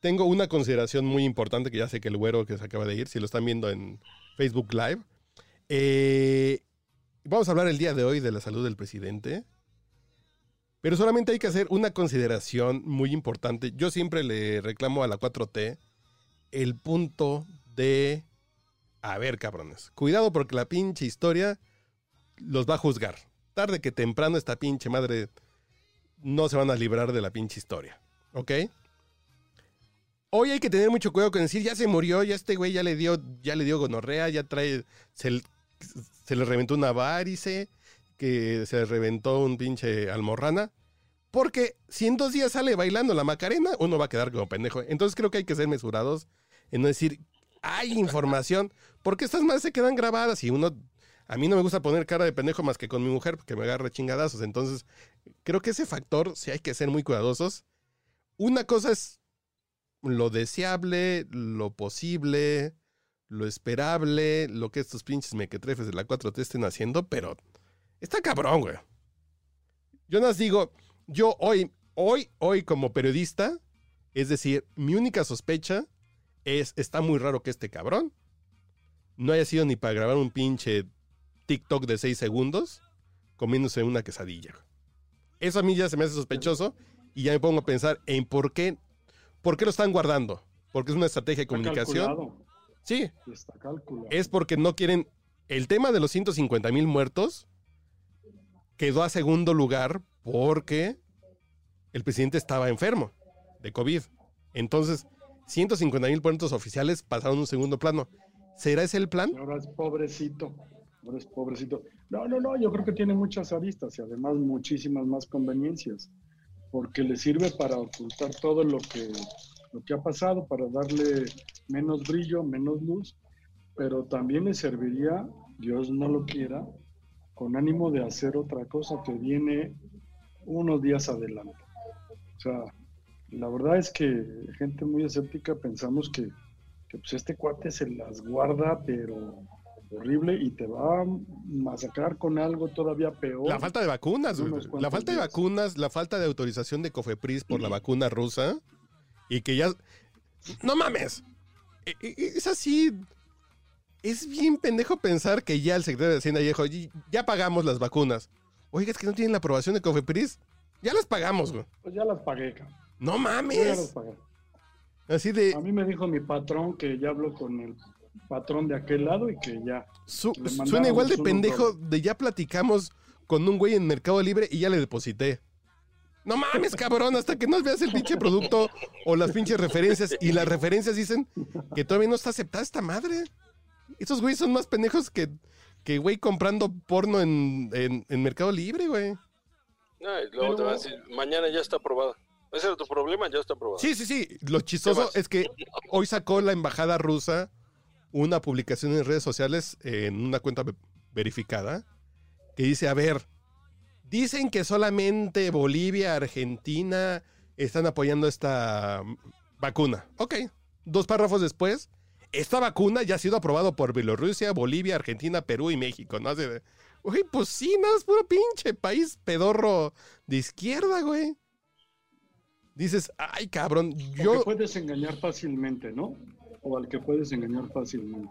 tengo una consideración muy importante que ya sé que el güero que se acaba de ir, si lo están viendo en Facebook Live. Eh, vamos a hablar el día de hoy de la salud del presidente. Pero solamente hay que hacer una consideración muy importante. Yo siempre le reclamo a la 4T el punto de... A ver, cabrones. Cuidado porque la pinche historia los va a juzgar. Tarde que temprano esta pinche madre no se van a librar de la pinche historia. ¿Ok? Hoy hay que tener mucho cuidado con decir, ya se murió, ya este güey ya le dio, ya le dio gonorrea, ya trae, se, le reventó una varice, que se le reventó un pinche almorrana. Porque si en dos días sale bailando la Macarena, uno va a quedar como pendejo. Entonces creo que hay que ser mesurados en no decir, hay información, porque estas más se quedan grabadas y uno, a mí no me gusta poner cara de pendejo más que con mi mujer, porque me agarra chingadazos. Entonces creo que ese factor sí hay que ser muy cuidadosos. Una cosa es lo deseable, lo posible, lo esperable, lo que estos pinches mequetrefes de la 4T estén haciendo, pero está cabrón, güey. Yo nos digo, yo hoy, hoy, hoy como periodista, es decir, mi única sospecha es, está muy raro que este cabrón no haya sido ni para grabar un pinche TikTok de 6 segundos comiéndose una quesadilla. Eso a mí ya se me hace sospechoso y ya me pongo a pensar en por qué, por qué lo están guardando. Porque es una estrategia de comunicación. Sí. Es porque no quieren. El tema de los 150 mil muertos quedó a segundo lugar porque el presidente estaba enfermo de COVID. Entonces, 150 mil muertos oficiales pasaron a un segundo plano. ¿Será ese el plan? Ahora es pobrecito. Ahora es pobrecito. No, no, no, yo creo que tiene muchas aristas y además muchísimas más conveniencias, porque le sirve para ocultar todo lo que, lo que ha pasado, para darle menos brillo, menos luz, pero también le serviría, Dios no lo quiera, con ánimo de hacer otra cosa que viene unos días adelante. O sea, la verdad es que gente muy escéptica pensamos que, pues este cuate se las guarda, pero horrible y te va a masacrar con algo todavía peor. La falta de vacunas, la falta de vacunas, la falta de autorización de Cofepris por la vacuna rusa y que ya no mames. E, e, es así es bien pendejo pensar que ya el secretario de Hacienda dijo, ya pagamos las vacunas. Oiga, es que no tienen la aprobación de Cofepris. Ya las pagamos, güey. Pues ya las pagué, No mames. ya las pagué. Así de. A mí me dijo mi patrón que ya habló con el patrón de aquel lado y que ya. suena igual de pendejo de ya platicamos con un güey en Mercado Libre y ya le deposité. No mames, cabrón, hasta que no veas el pinche producto o las pinches referencias. Y las referencias dicen que todavía no está aceptada esta madre. Estos güeyes son más pendejos que, que güey, comprando porno en, en, Mercado Libre, güey. No, y luego te van a decir, mañana ya está aprobada. Ese era tu problema, ya está aprobado. Sí, sí, sí. Lo chistoso es que hoy sacó la embajada rusa una publicación en redes sociales en una cuenta verificada que dice, a ver, dicen que solamente Bolivia, Argentina están apoyando esta vacuna. Ok, dos párrafos después, esta vacuna ya ha sido aprobado por Bielorrusia, Bolivia, Argentina, Perú y México, ¿no? Hace Uy, pues sí, no, es puro pinche país pedorro de izquierda, güey. Dices, ay, cabrón, yo... Al que puedes engañar fácilmente, ¿no? O al que puedes engañar fácilmente.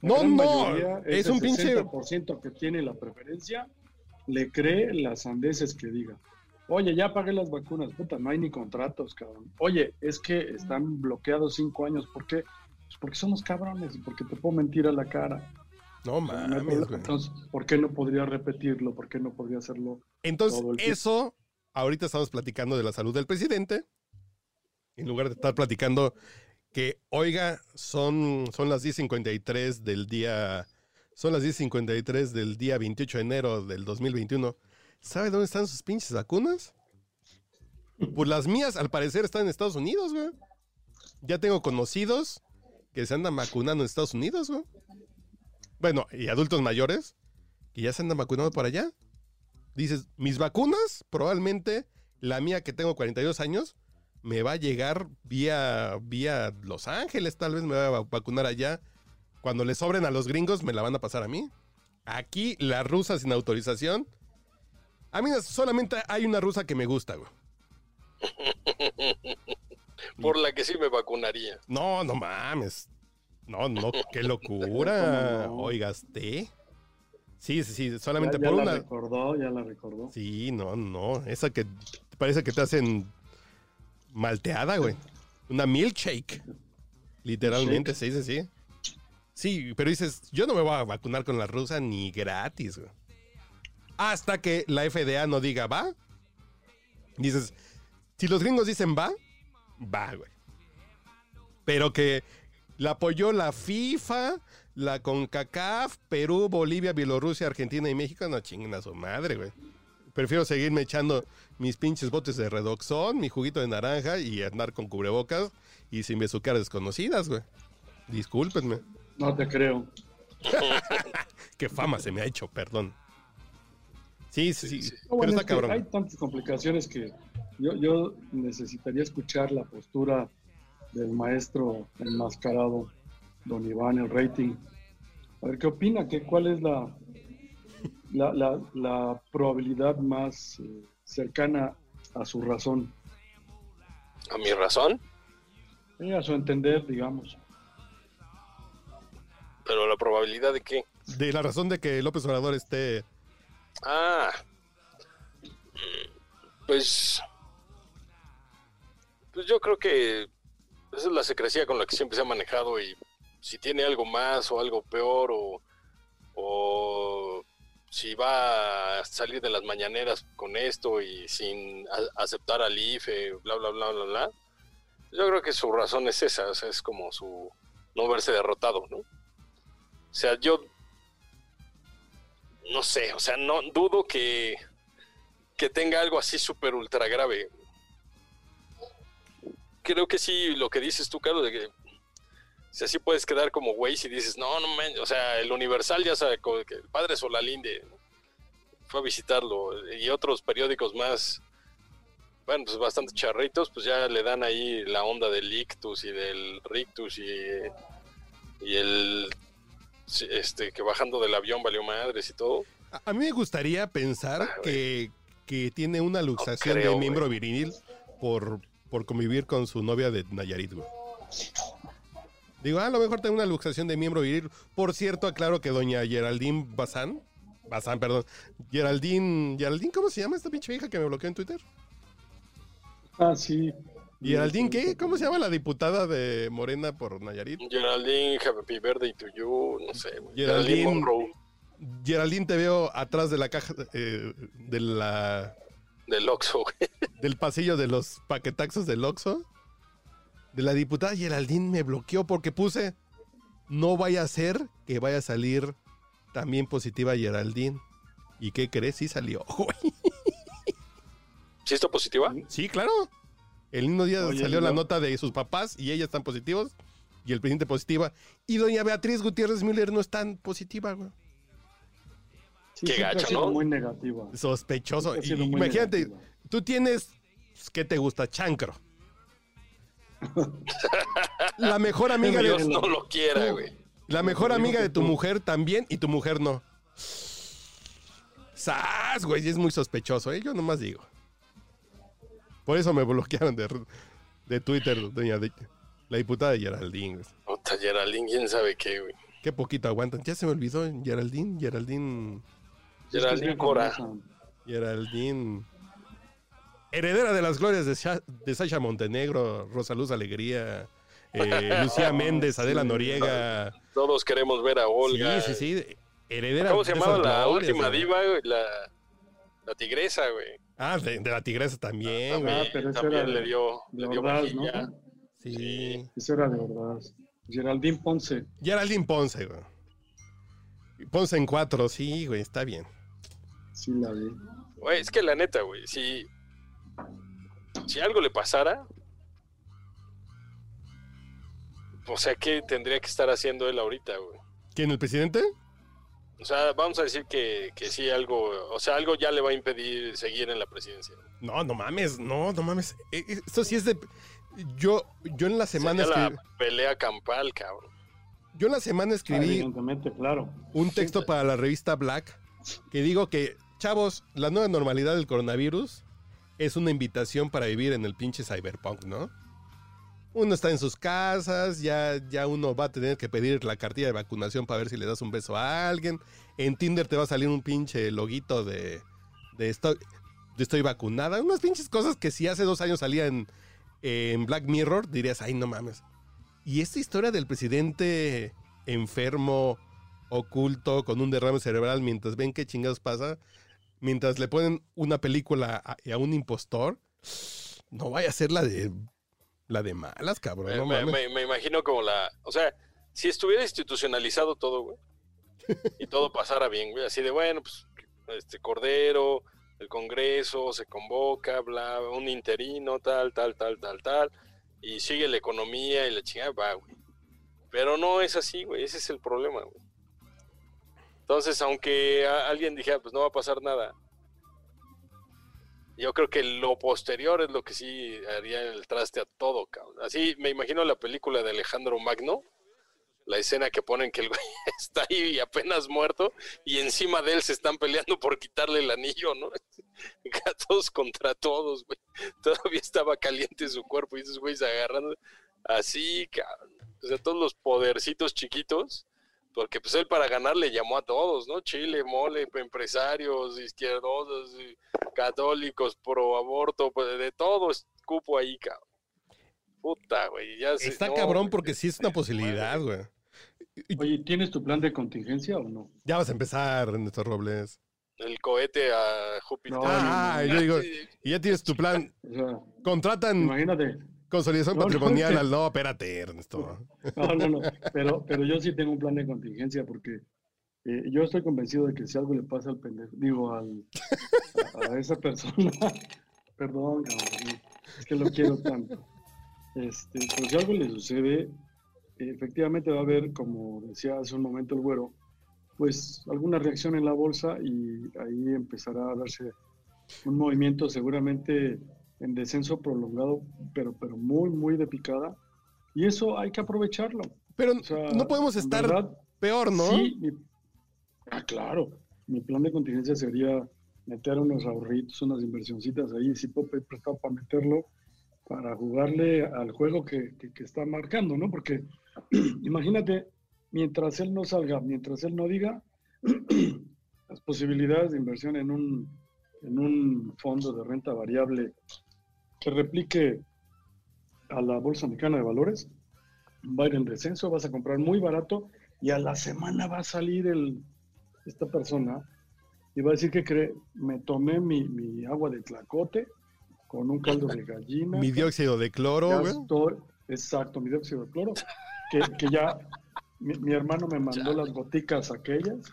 no, no, es un pinche... El ciento que tiene la preferencia le cree las sandeces que diga. Oye, ya pagué las vacunas, puta, no hay ni contratos, cabrón. Oye, es que están bloqueados cinco años, ¿por qué? Pues porque somos cabrones y porque te puedo mentir a la cara. No mames, Entonces, ¿por qué no podría repetirlo? ¿Por qué no podría hacerlo? Entonces, eso, ahorita estamos platicando de la salud del presidente, en lugar de estar platicando que, oiga, son, son las 10.53 del día, son las 10.53 del día 28 de enero del 2021. ¿Sabe dónde están sus pinches vacunas? Pues las mías, al parecer, están en Estados Unidos, güey. Ya tengo conocidos que se andan vacunando en Estados Unidos, güey. Bueno, y adultos mayores que ya se andan vacunando por allá. Dices, mis vacunas, probablemente la mía que tengo 42 años, me va a llegar vía, vía Los Ángeles, tal vez me va a vacunar allá. Cuando le sobren a los gringos, me la van a pasar a mí. Aquí, la rusa sin autorización. A mí solamente hay una rusa que me gusta, güey. por la que sí me vacunaría. No, no mames. No, no, qué locura. ¿Cómo no? Oigaste. Sí, sí, sí, solamente ya, ya por la una. recordó, ya la recordó. Sí, no, no. Esa que parece que te hacen malteada, güey. Una milkshake. Literalmente, sí, sí, sí. Sí, pero dices, yo no me voy a vacunar con la rusa ni gratis, güey. Hasta que la FDA no diga va. Dices, si los gringos dicen va, va, güey. Pero que la apoyó la FIFA, la CONCACAF, Perú, Bolivia, Bielorrusia, Argentina y México, no chinguen a su madre, güey. Prefiero seguirme echando mis pinches botes de redoxón, mi juguito de naranja y andar con cubrebocas y sin besuquear desconocidas, güey. Discúlpenme. No te creo. Qué fama se me ha hecho, perdón. Sí, sí, sí. Sí, sí. No, Pero está es cabrón. hay tantas complicaciones que yo, yo necesitaría escuchar la postura del maestro enmascarado, don Iván, el rating. A ver qué opina, ¿Qué, cuál es la, la, la- la probabilidad más eh, cercana a su razón, A mi razón, Eh, a su entender, digamos. pero la probabilidad de que. De la razón de que López Obrador esté. Ah. Pues. Pues yo creo que esa es la secrecía con la que siempre se ha manejado y si tiene algo más o algo peor o, o si va a salir de las mañaneras con esto y sin aceptar al IFE, bla, bla, bla, bla, bla. Yo creo que su razón es esa, o sea, es como su no verse derrotado, ¿no? O sea, yo no sé, o sea, no dudo que, que tenga algo así súper ultra grave. Creo que sí, lo que dices tú, Carlos, de que si así puedes quedar como güey si dices, no, no, man", o sea, el Universal ya sabe que el padre Solalinde fue a visitarlo y otros periódicos más, bueno, pues bastante charritos, pues ya le dan ahí la onda del ictus y del rictus y, y el, este, que bajando del avión valió madres y todo. A, mí me gustaría pensar Ah, que, que tiene una luxación creo, de miembro güey. viril por, por convivir con su novia de Nayarit, güey. Digo, ah, a lo mejor tiene una luxación de miembro viril. Por cierto, aclaro que doña Geraldine Bazán, Bazán, perdón, Geraldine, Geraldine, ¿cómo se llama esta pinche vieja que me bloqueó en Twitter? Ah, sí. ¿Geraldine qué? ¿Cómo se llama la diputada de Morena por Nayarit? Geraldine, Happy Birthday to you, no sé. güey. Geraldine- Monroe, Geraldine, te veo atrás de la caja, eh, de la, del Oxxo, güey. del pasillo de los paquetaxos del Oxxo. De la diputada Geraldine me bloqueó porque puse, no vaya a ser que vaya a salir también positiva Geraldine. ¿Y qué crees? Sí salió, güey. ¿Sí está positiva? Sí, claro. El mismo día Oye, salió ¿y la no? nota de sus papás y ellas están positivos. Y el presidente positiva. Y doña Beatriz Gutiérrez Müller no es tan positiva, güey. Sí, Qué gacho, ¿no? muy negativa. Sospechoso. Y- muy Imagínate, negativa. tú tienes, ¿qué te gusta? Chancro. La mejor amiga Dios de, no lo quiera, güey. la mejor amiga de tu tú. mujer también y tu mujer no. ¡Sas, güey! Es muy sospechoso, ¿eh? Yo nomás digo. Por eso me bloquearon de, de Twitter, doña de- la diputada Geraldine. güey. Puta, Geraldine, quién sabe qué, güey. Qué poquito aguantan. Ya se me olvidó, Geraldine, Geraldine, Geraldine Cora. Geraldine. Heredera de las glorias de, Sha- de Sasha Montenegro, Rosa Luz Alegría, eh, Lucía Méndez, Adela Sí. Noriega. Todos queremos ver a Olga. Sí, sí, sí. Heredera ¿Cómo se llamaba la glorias, última güey. diva, güey? La, la tigresa, güey. Ah, de, de la tigresa también, güey. Ah, También, pero también era le de- dio, De le dio. ¿no? Sí. Eso era de verdad. Geraldine Ponce. Geraldine Ponce, güey. Ponce en cuatro, sí, güey, está bien. Sí, la vi. Güey, es que la neta, güey, si, si algo le pasara, o sea, ¿qué tendría que estar haciendo él ahorita, güey? ¿Quién, el presidente? O sea, vamos a decir que, que sí, algo, o sea, algo ya le va a impedir seguir en la presidencia. No, no mames, no, no mames. Eh, eh, Esto sí es de. Yo, yo en la semana Sería escribí, la pelea campal, cabrón. yo en la semana escribí Evidentemente, claro. un texto para la revista Black que digo que, chavos, la nueva normalidad del coronavirus es una invitación para vivir en el pinche cyberpunk, ¿no? uno está en sus casas, ya, ya uno va a tener que pedir la cartilla de vacunación para ver si le das un beso a alguien. En Tinder te va a salir un pinche loguito de, de estoy, estoy vacunada. Unas pinches cosas que si hace dos años salía en, en Black Mirror, dirías, ay, no mames. Y esta historia del presidente enfermo, oculto, con un derrame cerebral, mientras ven qué chingados pasa, mientras le ponen una película a, a un impostor, no vaya a ser la de la de malas, cabrón. Me, no me- mames. me- me imagino como la. O sea, si estuviera institucionalizado todo, güey. Y todo pasara bien, güey. Así de, bueno, pues, este Cordero, el Congreso se convoca, bla, un interino, tal, tal, tal, tal, tal. Y sigue la economía y la chingada, va, güey. Pero no es así, güey. Ese es el problema, güey. Entonces, aunque alguien dijera, pues no va a pasar nada. Yo creo que lo posterior es lo que sí haría el traste a todo, cabrón. Así me imagino la película de Alejandro Magno, la escena que ponen que el güey está ahí apenas muerto y encima de él se están peleando por quitarle el anillo, ¿no? Todos contra todos, güey. Todavía estaba caliente su cuerpo y esos güeyes agarrando así, cabrón. O sea, todos los podercitos chiquitos, porque pues él para ganar le llamó a todos, ¿no? Chile, mole, empresarios, izquierdosos, católicos, pro aborto, pues de todo cupo ahí, cabrón. Puta, güey, ya Está no, cabrón porque sí es una posibilidad, güey. Oye, ¿tienes tu plan de contingencia o no? Ya vas a empezar, Ernesto Robles. El cohete a Júpiter. No, Ah, no, yo digo, y ya tienes tu plan. O sea, Contratan imagínate. Consolidación No, no, patrimonial que- al. No, espérate, Ernesto. No, no, no. Pero, pero yo sí tengo un plan de contingencia porque eh, yo estoy convencido de que si algo le pasa al pendejo, digo, al, a, a esa persona, perdón, cabrón, es que lo quiero tanto. Este, pero si algo le sucede, efectivamente va a haber, como decía hace un momento el güero, pues alguna reacción en la bolsa y ahí empezará a darse un movimiento seguramente en descenso prolongado, pero, pero muy, muy de picada. Y eso hay que aprovecharlo. Pero O sea, no podemos estar verdad, peor, ¿no? Sí, mi- ah, claro. Mi plan de contingencia sería meter unos ahorritos, unas inversioncitas ahí, si puedo pedir prestado para meterlo, para jugarle al juego que, que- que está marcando, ¿no? Porque imagínate, mientras él no salga, mientras él no diga, las posibilidades de inversión en un, en un fondo de renta variable que replique a la Bolsa Mexicana de Valores, va a ir en descenso, vas a comprar muy barato y a la semana va a salir el, esta persona y va a decir que cree, me tomé mi, mi agua de tlacote con un caldo de gallina. Mi dióxido de cloro, ya güey. estoy- exacto, mi dióxido de cloro, que, que ya mi, mi hermano me mandó las goticas aquellas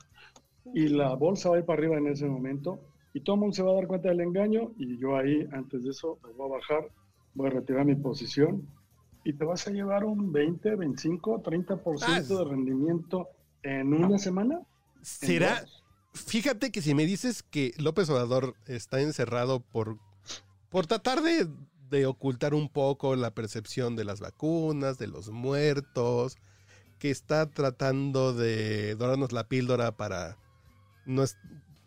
y la bolsa va a ir para arriba en ese momento y todo el mundo se va a dar cuenta del engaño y yo ahí, antes de eso, me voy a bajar, voy a retirar mi posición y te vas a llevar un 20, 25, 30% Ah, de rendimiento en una semana. ¿Será? Fíjate que si me dices que López Obrador está encerrado por, por tratar de, de ocultar un poco la percepción de las vacunas, de los muertos, que está tratando de dorarnos la píldora para no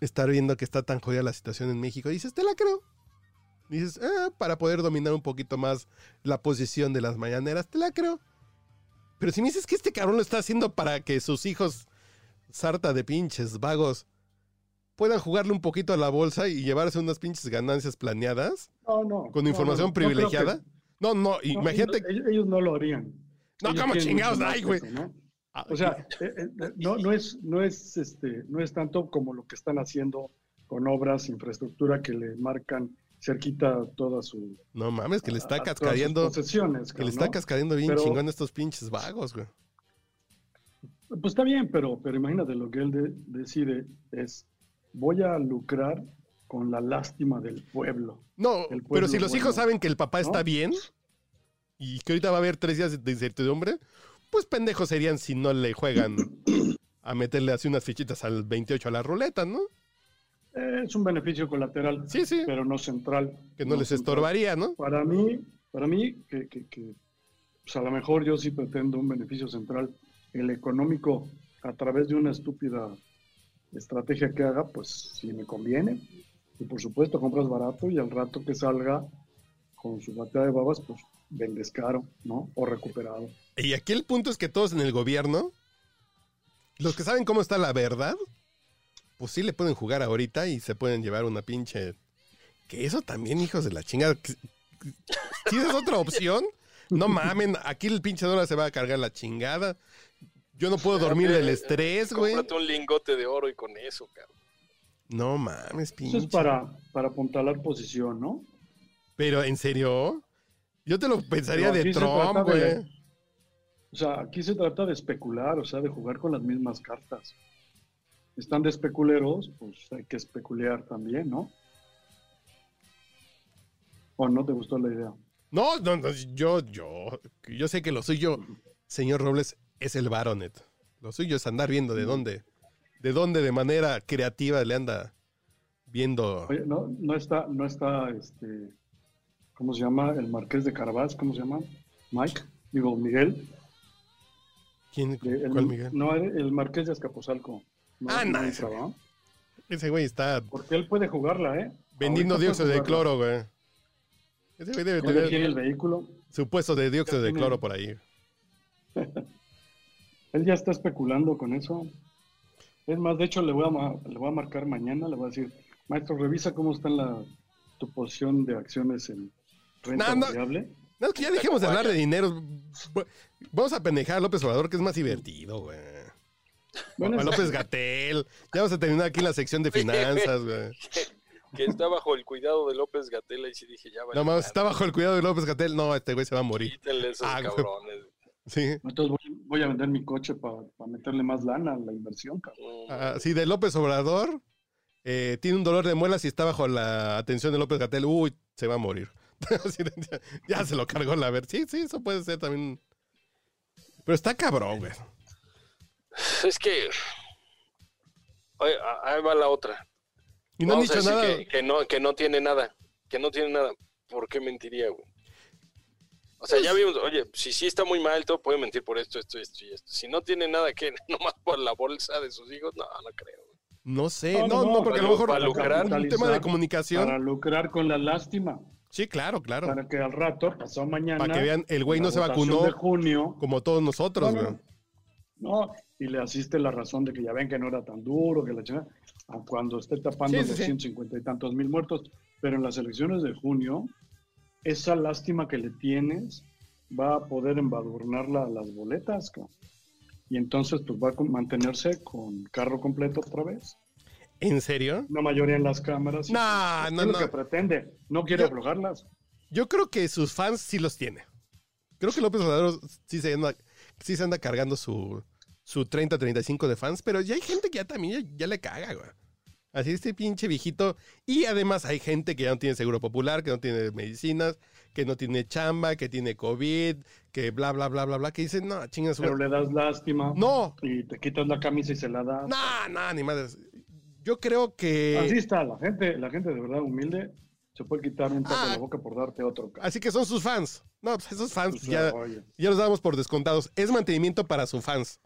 estar viendo que está tan jodida la situación en México, dices, te la creo. Dices, "Ah, para poder dominar un poquito más la posición de las mañaneras, te la creo. Pero si me dices que este cabrón lo está haciendo para que sus hijos, sarta de pinches vagos, puedan jugarle un poquito a la bolsa y llevarse unas pinches ganancias planeadas No, no. con información no, no privilegiada. No, no, no, imagínate. ellos, ellos no lo harían. No, Ellos ¿cómo tienen chingados? Ay, güey. Ah, O sea, eh, eh, no, no es, no es este, no es tanto como lo que están haciendo con obras, infraestructura que le marcan cerquita toda su no mames, que le está posesiones, que le está ¿no? cascadeando bien Pero- chingón estos pinches vagos, güey. Pues está bien, pero, pero imagínate lo que él de- decide es voy a lucrar con la lástima del pueblo. No, pero si los bueno, hijos saben que el papá está bien y que ahorita va a haber tres días de incertidumbre, pues pendejos serían si no le juegan a meterle así unas fichitas al 28 a la ruleta, ¿no? Eh, es un beneficio colateral, Sí, sí, pero no central. que no les central. estorbaría, ¿no? Para mí, para mí, que, que- que, pues a lo mejor yo sí pretendo un beneficio central, el económico, a través de una estúpida estrategia que haga, pues sí me conviene. Y por supuesto, compras barato y al rato que salga con su batea de babas, pues vendes caro, ¿no? O recuperado. Y aquí el punto es que todos en el gobierno, los que saben cómo está la verdad, pues sí le pueden jugar ahorita y se pueden llevar una pinche... Que eso también, hijos de la chingada. Si es otra opción, no mamen, aquí el pinche dólar se va a cargar la chingada. Yo no puedo dormir del estrés, güey. Cómprate un lingote de oro y con eso, cabrón. No mames, pinche. Eso es para, para apuntalar posición, ¿no? Pero, ¿en serio? Yo te lo pensaría de Trump, güey. O sea, aquí se trata de especular, o sea, de jugar con las mismas cartas. Están de especuleros, pues hay que especular también, ¿no? ¿O no te gustó la idea? No, no, no, yo, yo, yo sé que lo suyo, señor Robles, es el baronet. Lo suyo es andar viendo de dónde, de dónde de manera creativa le anda viendo. Oye, no, no está, no está, este, ¿cómo se llama? El Marqués de Carvás, ¿cómo se llama? Mike, digo, Miguel. ¿Quién? el- ¿Cuál Miguel? No, el Marqués de Azcapotzalco. No, Ah, no, ese güey está Porque él puede jugarla, ¿eh? vendiendo dióxido de cloro, güey. Ese güey debe Él tiene tener el vehículo. su puesto de dióxido de cloro por ahí. Él ya está especulando con eso. Es más, de hecho, le voy a, le voy a marcar mañana, le voy a decir, maestro, revisa cómo está la, tu posición de acciones en renta No, no. variable. No, que ya dejemos de hablar de dinero. Vamos a pendejar a López Obrador, que es más divertido, güey. Bueno, a López Gatel. Ya vamos a terminar aquí la sección de finanzas, güey. Que está bajo el cuidado de López Gatela y sí dije, ya vale. No mames, está bajo el cuidado de López Gatel. No, este güey se va a morir. Quítenle esos Ah, güey. cabrones. Sí. Entonces voy, voy a vender mi coche para meterle más lana a la inversión, cabrón. Mm, Ah, sí, de López Obrador. eh, tiene un dolor de muelas y está bajo la atención de López Gatel. Uy, se va a morir. Ya, ya se lo cargó la ver. Sí, sí, eso puede ser también. Pero está cabrón, güey. Es que. Oye, ahí va la otra. Y no han Vamos a dicho nada. Que, que no, que no tiene nada. Que no tiene nada. ¿Por qué mentiría, güey? O sea, ya Pues vimos, oye, si sí está muy mal, todo puede mentir por esto, esto, esto y esto. Si no tiene nada que, nomás por la bolsa de sus hijos, no, no creo. güey. No sé. No, No, no, no, porque a lo mejor para lucrar. un tema de comunicación. Para lucrar con la lástima. Sí, claro, claro. Para que al rato, pasado mañana. Para que vean, el güey no se vacunó de junio. como todos nosotros, No, güey. no. No, y le asiste la razón de que ya ven que no era tan duro, que la chingada, a cuando esté tapando Sí, sí, los sí. 150 y tantos mil muertos. Pero en las elecciones de junio, esa lástima que le tienes va a poder embadurnar la- las boletas. cabrón. Y entonces, pues va a mantenerse con carro completo otra vez. ¿En serio? Una mayoría en las cámaras. No, es no, lo no. que pretende. No quiere Yo-. Yo creo que sus fans sí los tiene. Creo que López Obrador sí se anda, sí se anda cargando su, su 30-35 de fans, pero ya hay gente que ya también ya, ya le caga, güey. Así este pinche viejito. Y además hay gente que ya no tiene seguro popular, que no tiene medicinas, que no tiene chamba, que tiene COVID, que bla, bla, bla, bla, bla, que dicen, no, chingas, Pero le das lástima. No, Y te quitas la camisa y se la das. no, no, ni madres. Yo creo que... Así está, la gente, la gente de verdad humilde se puede quitar un taco Ah. de la boca por darte otro. Así que son sus fans. No, pues esos fans ya, ya los damos por descontados. Es mantenimiento para sus fans.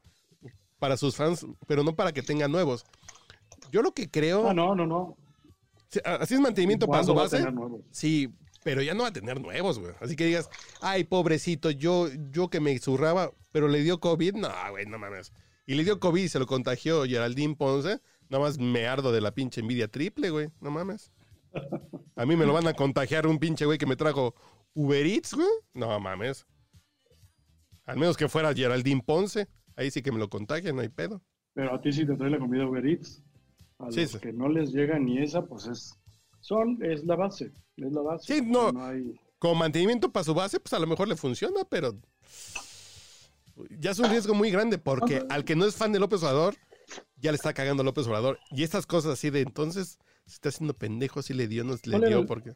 Para sus fans, pero no para que tengan nuevos. Yo lo que creo. Ah, no, no, no. sí, Así es mantenimiento para su ¿Cuándo va a base. tener nuevos? Sí, pero ya no va a tener nuevos, güey. Así que digas, ay, pobrecito, yo, yo que me zurraba, pero le dio COVID. No, güey, no mames. Y le dio COVID y se lo contagió Geraldine Ponce. Nada más me ardo de la pinche envidia triple, güey. No mames. A mí me lo van a contagiar un pinche güey que me trajo Uber Eats, güey. No mames. Al menos que fuera Geraldine Ponce. Ahí sí que me lo contagia, no hay pedo. Pero a ti sí te trae la comida Uber Eats. A Sí, los sí. que no les llega ni esa, pues es. Son, es la base. Es la base. Sí, no. hay. Como mantenimiento para su base, pues a lo mejor le funciona, pero ya es un riesgo muy grande porque al que no es fan de López Obrador, ya le está cagando a López Obrador. Y estas cosas así de entonces, se está haciendo pendejo, si le dio, no le ¿Cuál era dio, el- porque...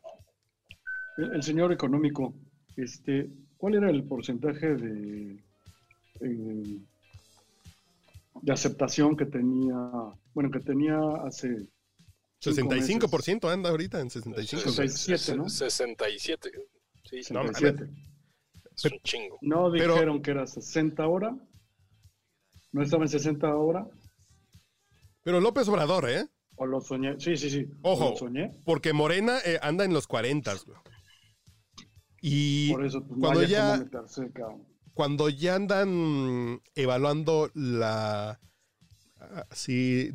El, el señor económico, este, ¿cuál era el porcentaje de, eh, de aceptación que tenía, bueno, que tenía hace cinco meses? 65% anda ahorita en 65. güey. 67, ¿no? 67. Sí, No, 67. es un chingo. No Pero- dijeron que era 60 ahora. No estaba en 60 ahora. Pero López Obrador, ¿eh? O lo soñé. Sí, sí, sí. Ojo. Lo soñé. Porque Morena eh, anda en los 40, güey. Y Por eso, pues, cuando no ya- meterse, cuando ya andan evaluando la ah, sí,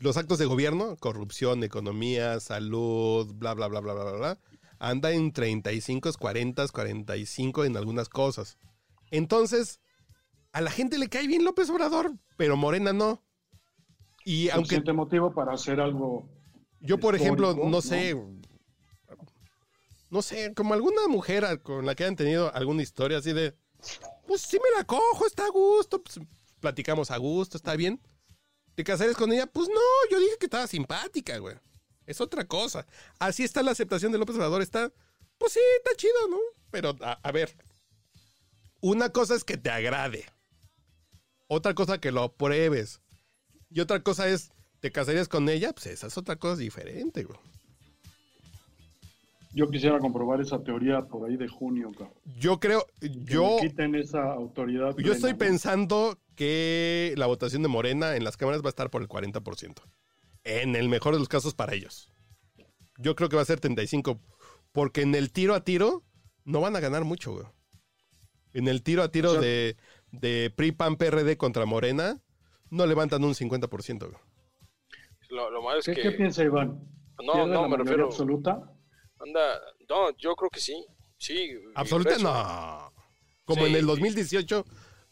los actos de gobierno, corrupción, economía, salud, bla, bla, bla, bla, bla, bla, bla, anda en 35, 40, 45 en algunas cosas. Entonces, a la gente le cae bien López Obrador, pero Morena no. Y aunque motivo para hacer algo. yo, por ejemplo, no ¿no? sé, no sé, como alguna mujer con la que hayan tenido alguna historia así de, pues sí me la cojo, está a gusto, pues platicamos a gusto, está bien. ¿Te casarías con ella? Pues no, yo dije que estaba simpática, güey. Es otra cosa. Así está la aceptación de López Obrador, está, pues sí, está chido, ¿no? Pero, a, a ver, una cosa es que te agrade, otra cosa que lo apruebes, y otra cosa es, ¿te casarías con ella? Pues esa es otra cosa diferente, güey. Yo quisiera comprobar esa teoría por ahí de junio, cabrón. Yo creo, yo, quiten esa autoridad. yo estoy pensando que la votación de Morena en las cámaras va a estar por el 40%. En el mejor de los casos para ellos. Yo creo que va a ser 35. Porque en el tiro a tiro no van a ganar mucho, güey. En el tiro a tiro O sea- de, de PRI, PAN, PRD contra Morena, no levantan un 50%, güey. Lo, lo malo es ¿Qué, que. ¿Qué piensa Iván? no, ¿Pierde no, la me refiero. absoluta? Anda, no, yo creo que sí. Sí. Absoluta no. Como Sí. en el 2018,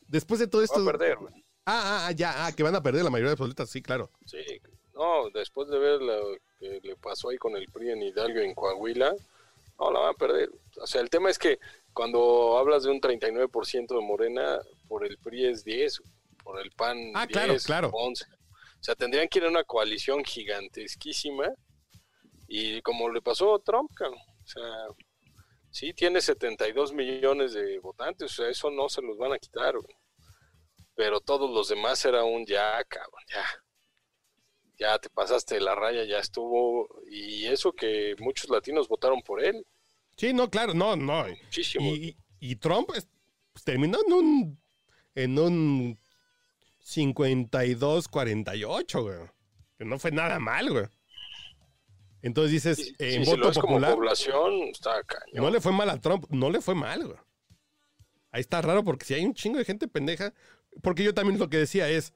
después de todo Va esto. a perder, güey. Ah, ah, ah, ya, ah, que van a perder la mayoría absoluta, sí, claro. Sí, no, después de ver lo que le pasó ahí con el PRI en Hidalgo y en Coahuila, no, la van a perder. O sea, el tema es que cuando hablas de un 39% de Morena, por el PRI es 10, por el PAN Ah, 10, claro, claro. 11. O sea, tendrían que ir a una coalición gigantesquísima y como le pasó a Trump, cabrón. o sea, sí tiene 72 millones de votantes, o sea, eso no se los van a quitar, güey. Pero todos los demás era un ya, cabrón, ya ya te pasaste la raya, ya estuvo. Y eso que muchos latinos votaron por él, Sí, no, claro, no, no. muchísimo. Y, y Trump es- pues, terminó en un, en un 52-48, güey. Que no fue nada mal, güey. Entonces dices, Sí, en sí, si lo voto como popular, población, está cañón. no le fue mal a Trump, no le fue mal, güey. Ahí está raro porque si hay un chingo de gente pendeja, porque yo también lo que decía es,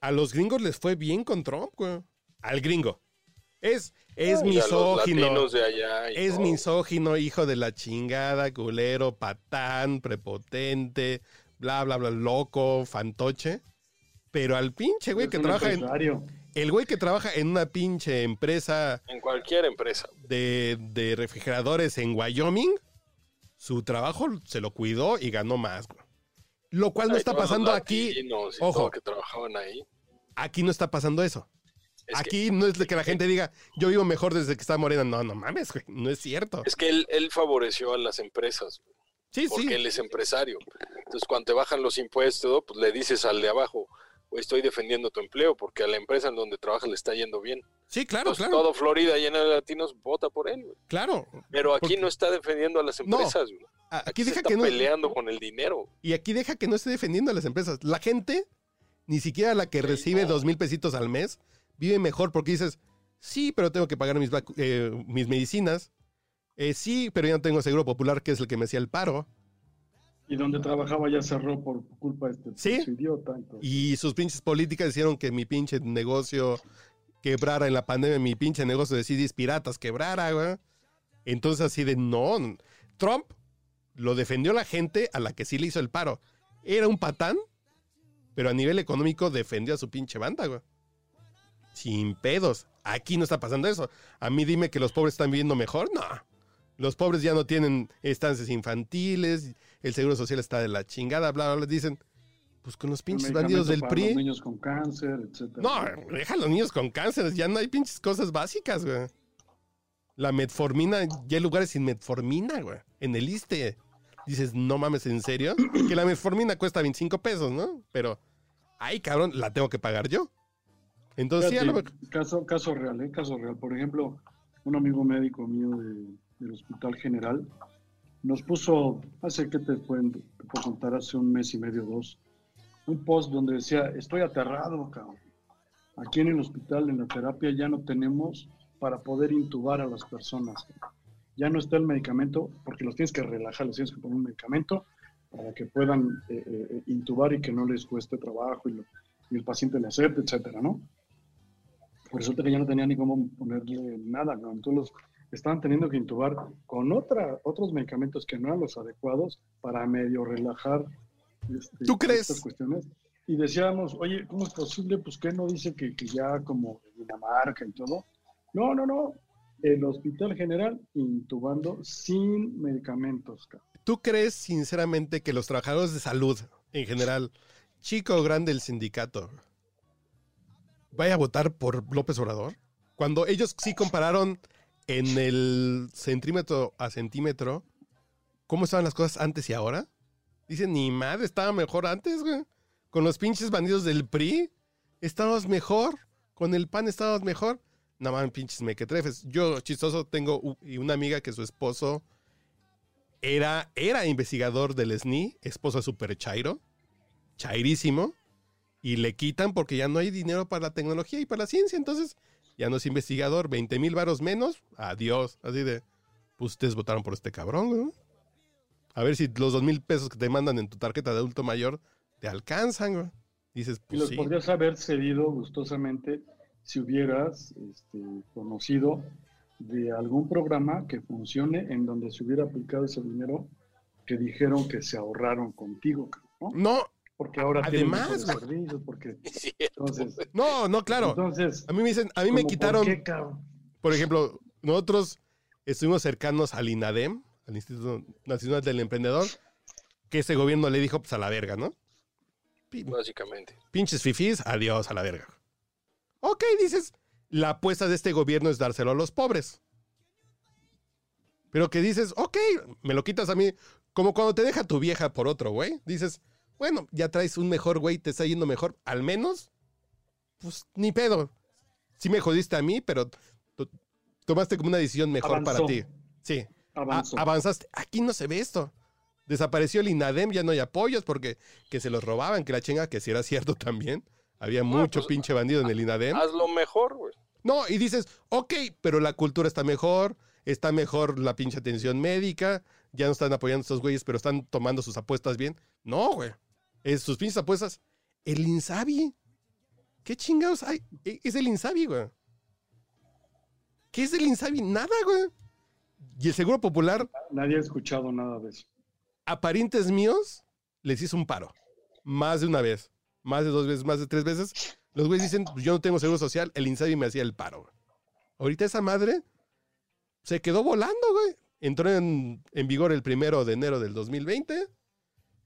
a los gringos les fue bien con Trump, güey. Al gringo. Es, es Y a los misógino. de allá Es misógino, hijo de la chingada, culero, patán, prepotente, bla, bla, bla, loco, fantoche. Pero al pinche güey Es que trabaja en. El güey que trabaja en una pinche empresa En cualquier empresa. de, de refrigeradores en Wyoming, su trabajo se lo cuidó y ganó más, güey. Lo cual no está pasando aquí. Ojo. que trabajaban ahí. Aquí no está pasando eso. Es que- Aquí no es de que la gente diga, yo vivo mejor desde que está morena. No, no mames, güey. No es cierto. Es que él, él favoreció a las empresas, Sí, porque sí. él es empresario. Entonces, cuando te bajan los impuestos, pues le dices al de abajo, "Güey, estoy defendiendo tu empleo, porque a la empresa en donde trabajas le está yendo bien. Sí, claro, Entonces, claro. todo Florida llena de latinos vota por él. Claro. Pero aquí Porque- no está defendiendo a las empresas. Aquí Aquí se deja está que no. peleando con el dinero. Y aquí deja que no esté defendiendo a las empresas. La gente, ni siquiera la que Sí, recibe no. dos mil pesitos al mes, vive mejor porque dices, sí, pero tengo que pagar mis, eh, mis medicinas. Eh, sí, pero ya no tengo seguro popular, que es el que me hacía el paro. Y donde trabajaba ya cerró por culpa de este Sí. idiota. entonces. Y sus pinches políticas hicieron que mi pinche negocio quebrara en la pandemia, mi pinche negocio de CDs piratas quebrara, güey. Entonces así de, no, Trump lo defendió la gente a la que sí le hizo el paro. Era un patán, pero a nivel económico defendió a su pinche banda, güey. Sin pedos. Aquí no está pasando eso. A mí dime que los pobres están viviendo mejor. No. Los pobres ya no tienen estancias infantiles, el seguro social está de la chingada, bla, bla, bla. Dicen, pues con los pinches bandidos del para PRI. Los niños con cáncer, etcétera. No, deja a los niños con cáncer, ya no hay pinches cosas básicas, güey. La metformina, ya hay lugares sin metformina, güey. En el ISTE. Dices, no mames, ¿en serio? Que la metformina cuesta 25 pesos, ¿no? Pero, ay, cabrón, la tengo que pagar yo. Entonces, sí, lo Fíjate, mejor- caso, caso real, ¿eh? Caso real. Por ejemplo, un amigo médico mío de- del Hospital General nos puso, hace que te, pueden, contar, hace un mes y medio, dos, un post donde decía, estoy aterrado, cabrón. Aquí en el hospital, en la terapia, ya no tenemos para poder intubar a las personas. ya no está el medicamento, porque los tienes que relajar, los tienes que poner un medicamento para que puedan eh, eh, intubar y que no les cueste trabajo y, el paciente le acepte, etcétera, ¿no? Resulta que ya no tenía ni cómo ponerle nada, ¿no? Entonces estaban teniendo que intubar con otra, otros medicamentos que no eran los adecuados para medio relajar este, ¿Tú crees? estas cuestiones. Y decíamos, oye, ¿cómo es posible? Pues que no dice que, que ya como Dinamarca y todo. No, no, no. El Hospital General intubando sin medicamentos. ¿Tú crees sinceramente que los trabajadores de salud en general, chico o grande el sindicato, vaya a votar por López Obrador? Cuando ellos sí compararon en el centímetro a centímetro cómo estaban las cosas antes y ahora. Dicen, ni madre, estaba mejor antes, güey. Con los pinches bandidos del PRI, estábamos mejor. Con el PAN estábamos mejor. No mames, pinches mequetrefes. Yo, chistoso, tengo una amiga que su esposo era, era investigador del SNI, esposo super chairo, chairísimo, y le quitan porque ya no hay dinero para la tecnología y para la ciencia, entonces ya no es investigador, 20 mil varos menos, adiós, así de, pues ustedes votaron por este cabrón, ¿no? A ver si los dos mil pesos que te mandan en tu tarjeta de adulto mayor te alcanzan, güey. Dices, Y pues los sí. podrías haber cedido gustosamente si hubieras este, conocido de algún programa que funcione en donde se hubiera aplicado ese dinero que dijeron que se ahorraron contigo, ¿no? No, Porque ahora tienen Además, servicios, porque entonces, no, no, claro. entonces A mí me dicen, a mí me ¿cómo por quitaron, qué, cabrón? por ejemplo, nosotros estuvimos cercanos al INADEM, al Instituto Nacional del Emprendedor, que ese gobierno le dijo, pues a la verga, ¿no? Pin- Básicamente. Pinches fifís, adiós a la verga. Ok, dices, la apuesta de este gobierno es dárselo a los pobres. Pero que dices, ok, me lo quitas a mí, como cuando te deja tu vieja por otro güey. Dices, bueno, ya traes un mejor güey, te está yendo mejor, al menos, pues ni pedo. Sí me jodiste a mí, pero to- tomaste como una decisión mejor para ti. Sí, Avanzó. avanzaste. Aquí no se ve esto. Desapareció el INADEM, ya no hay apoyos porque que se los robaban, que la chinga, que si era cierto también. Había mucho pues, pinche bandido en el INADEM. Hazlo mejor, güey. No, y dices, ok, pero la cultura está mejor, está mejor la pinche atención médica, ya no están apoyando a estos güeyes, pero están tomando sus apuestas bien. No, güey. Es sus pinches apuestas. El Insabi. ¿Qué chingados hay? E- Es el Insabi, güey. ¿Qué es el Insabi? Nada, güey. Y el Seguro Popular, Nadie ha escuchado nada de eso. a parientes míos, les hizo un paro. Más de una vez. Más de dos veces, más de tres veces. Los güeyes dicen, "Pues yo no tengo seguro social, el Insabi me hacía el paro. güey". Ahorita esa madre se quedó volando, güey. Entró en, en vigor el primero de enero del 2020.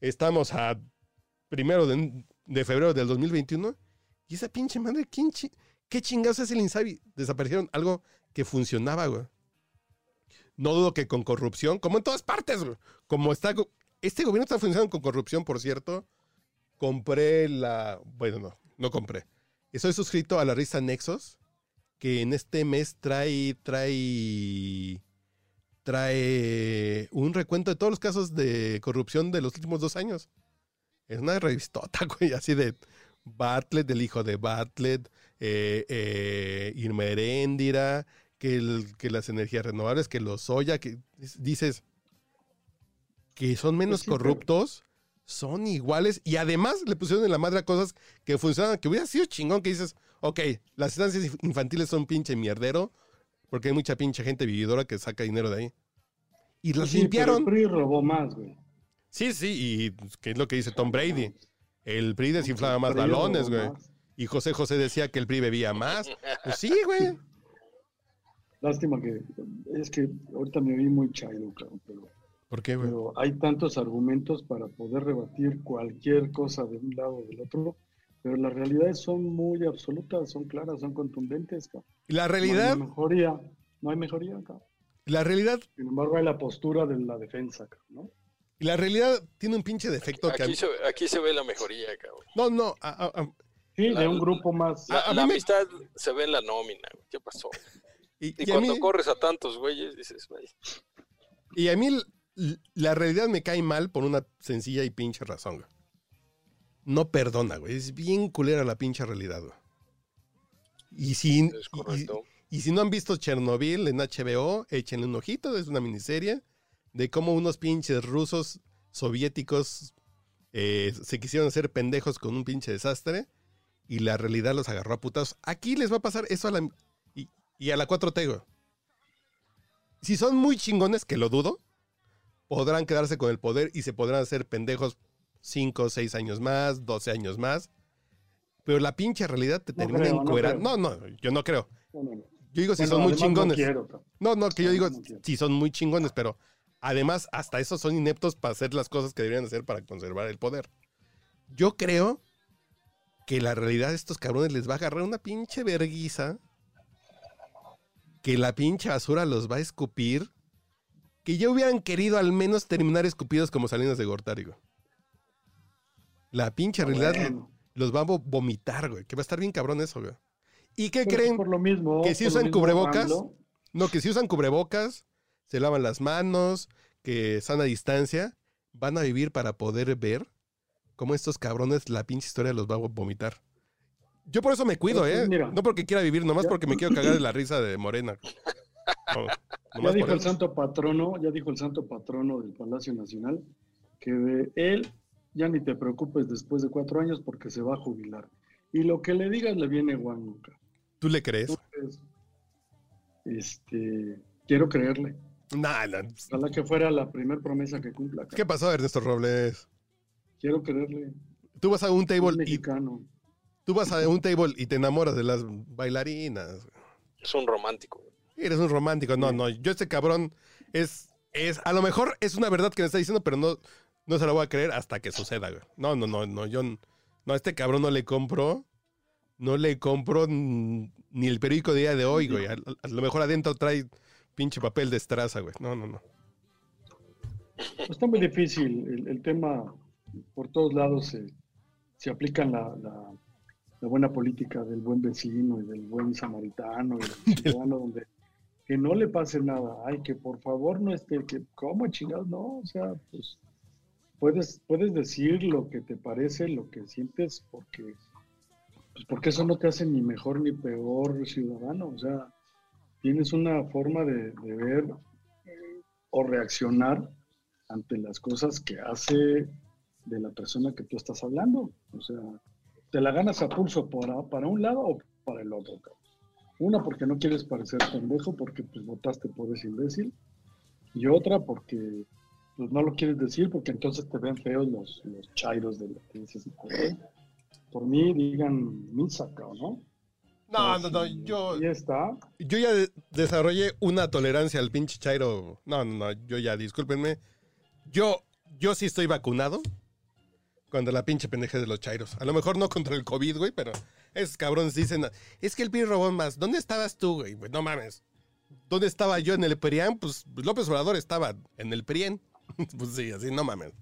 Estamos a primero de, febrero del 2021. Y esa pinche madre, ¿quién chi- ¿qué chingados es el Insabi? Desaparecieron algo que funcionaba, güey. No dudo que con corrupción, como en todas partes, güey. Como está. Este gobierno está funcionando con corrupción, por cierto. Compré la. Bueno, no, no compré. Estoy suscrito a la revista Nexos, que en este mes trae. trae. trae un recuento de todos los casos de corrupción de los últimos dos años. Es una revistota, güey, así de Bartlett, del hijo de Bartlett, eh, eh, Irma Heréndira, que, el- que las energías renovables, que los soya, que dices que son menos Pues sí, pero- corruptos, son iguales y además le pusieron en la madre a cosas que funcionan, que hubiera sido chingón que dices, ok, las estancias inf- infantiles son pinche mierdero, porque hay mucha pinche gente vividora que saca dinero de ahí. Y las Sí, pero limpiaron. el PRI robó más, güey. Sí, sí, y pues, ¿qué es lo que dice Tom Brady? El PRI desinflaba más balones, güey. Y José José decía que el PRI bebía más. Pues sí, güey. Lástima que es que ahorita me vi muy chairo, cabrón, pero, ¿Por qué, güey? pero hay tantos argumentos para poder rebatir cualquier cosa de un lado o del otro, pero las realidades son muy absolutas, son claras, son contundentes, cabrón. La No realidad, hay mejoría, no hay mejoría, cabrón. la realidad, Sin embargo, hay la postura de la defensa, cabrón, ¿no? La realidad tiene un pinche defecto que a Aquí mí- se, aquí se ve la mejoría, cabrón. No, no, a- a- a- Sí, La- de un grupo más. La, A- a la mí me- amistad se ve en la nómina, güey. ¿Qué pasó? y, Y, y a cuando mí, corres a tantos güeyes, dices, güey. y a mí la realidad me cae mal por una sencilla y pinche razón, güey. No perdona, güey. Es bien culera la pinche realidad, güey. Y si, Es correcto. Y si no han visto Chernobyl en HBO, échenle un ojito, es una miniserie de cómo unos pinches rusos soviéticos eh, se quisieron hacer pendejos con un pinche desastre y la realidad los agarró a putados. Aquí les va a pasar eso a la... Y, y a la 4T, güey. Si son muy chingones, que lo dudo, podrán quedarse con el poder y se podrán hacer pendejos 5, 6 años más, 12 años más. Pero la pinche realidad te No termina encuerando. No, no, yo no creo. Yo digo si Bueno, son muy no chingones. quiero. No, no, que yo digo no si son muy chingones, pero además hasta esos son ineptos para hacer las cosas que deberían hacer para conservar el poder. Yo creo que la realidad de estos cabrones les va a agarrar una pinche verguiza, que la pinche basura los va a escupir, que ya hubieran querido al menos terminar escupidos como Salinas de Gortari, güey. La pinche realidad Bueno, los va a vo- vomitar, güey, que va a estar bien cabrón eso, güey. ¿Y qué pero creen? Por lo mismo. que si usan cubrebocas, No, que si usan cubrebocas, se lavan las manos, que sana distancia, van a vivir para poder ver cómo estos cabrones la pinche historia los va a vomitar. Yo por eso me cuido, Pues, ¿eh? mira. no porque quiera vivir, nomás Ya. porque me quiero cagar de la risa de Morena. No, Ya dijo el santo patrono, ya dijo el santo patrono del Palacio Nacional que de él ya ni te preocupes después de cuatro años porque se va a jubilar. Y lo que le digas le viene guanca. ¿Tú le crees? Entonces, este, quiero creerle. Nah, nah. Ojalá que fuera la primera promesa que cumpla. ¿Qué pasó, Ernesto Robles? Quiero creerle. Tú vas a un table y mexicano. tú vas a un table y te enamoras de las bailarinas. Es un romántico. güey. Eres un romántico. No, Sí. no. Yo este cabrón es, es, a lo mejor es una verdad que me está diciendo, pero no, no se la voy a creer hasta que suceda, güey. No, no, no, no. Yo, no, a este cabrón no le compro, no le compro ni el periódico de día de hoy, güey. A, a lo mejor adentro trae pinche papel de estraza, güey. No, no, no. Está muy difícil. El, el tema, por todos lados se, se la, la- la buena política del buen vecino y del buen samaritano y del ciudadano donde que no le pase nada. Ay, que por favor no esté, que ¿cómo chingados? No, o sea, pues puedes, puedes decir lo que te parece, lo que sientes, porque, pues porque eso no te hace ni mejor ni peor ciudadano. O sea, tienes una forma de, de ver eh, o reaccionar ante las cosas que hace de la persona que tú estás hablando. O sea, te la ganas a pulso para, para un lado o para el otro. Una, porque no quieres parecer pendejo, porque pues votaste por ese imbécil. Y otra, porque pues, no lo quieres decir, porque entonces te ven feos los, los chairos de lo que dices. "Eh, Por mí digan misa, ¿no? No, no, no. Pues, Yo, Y está. yo ya de- desarrollé una tolerancia al pinche Chairo. No, no, no. Yo ya, discúlpenme. Yo, yo sí estoy vacunado contra la pinche pendeja de los Chairos. A lo mejor no contra el COVID, güey, pero esos cabrones dicen, es que el PRI robó más. ¿Dónde estabas tú, güey? Pues no mames. ¿Dónde estaba yo en el PRIAN? Pues López Obrador estaba en el PRIAN. pues sí, así, no mames.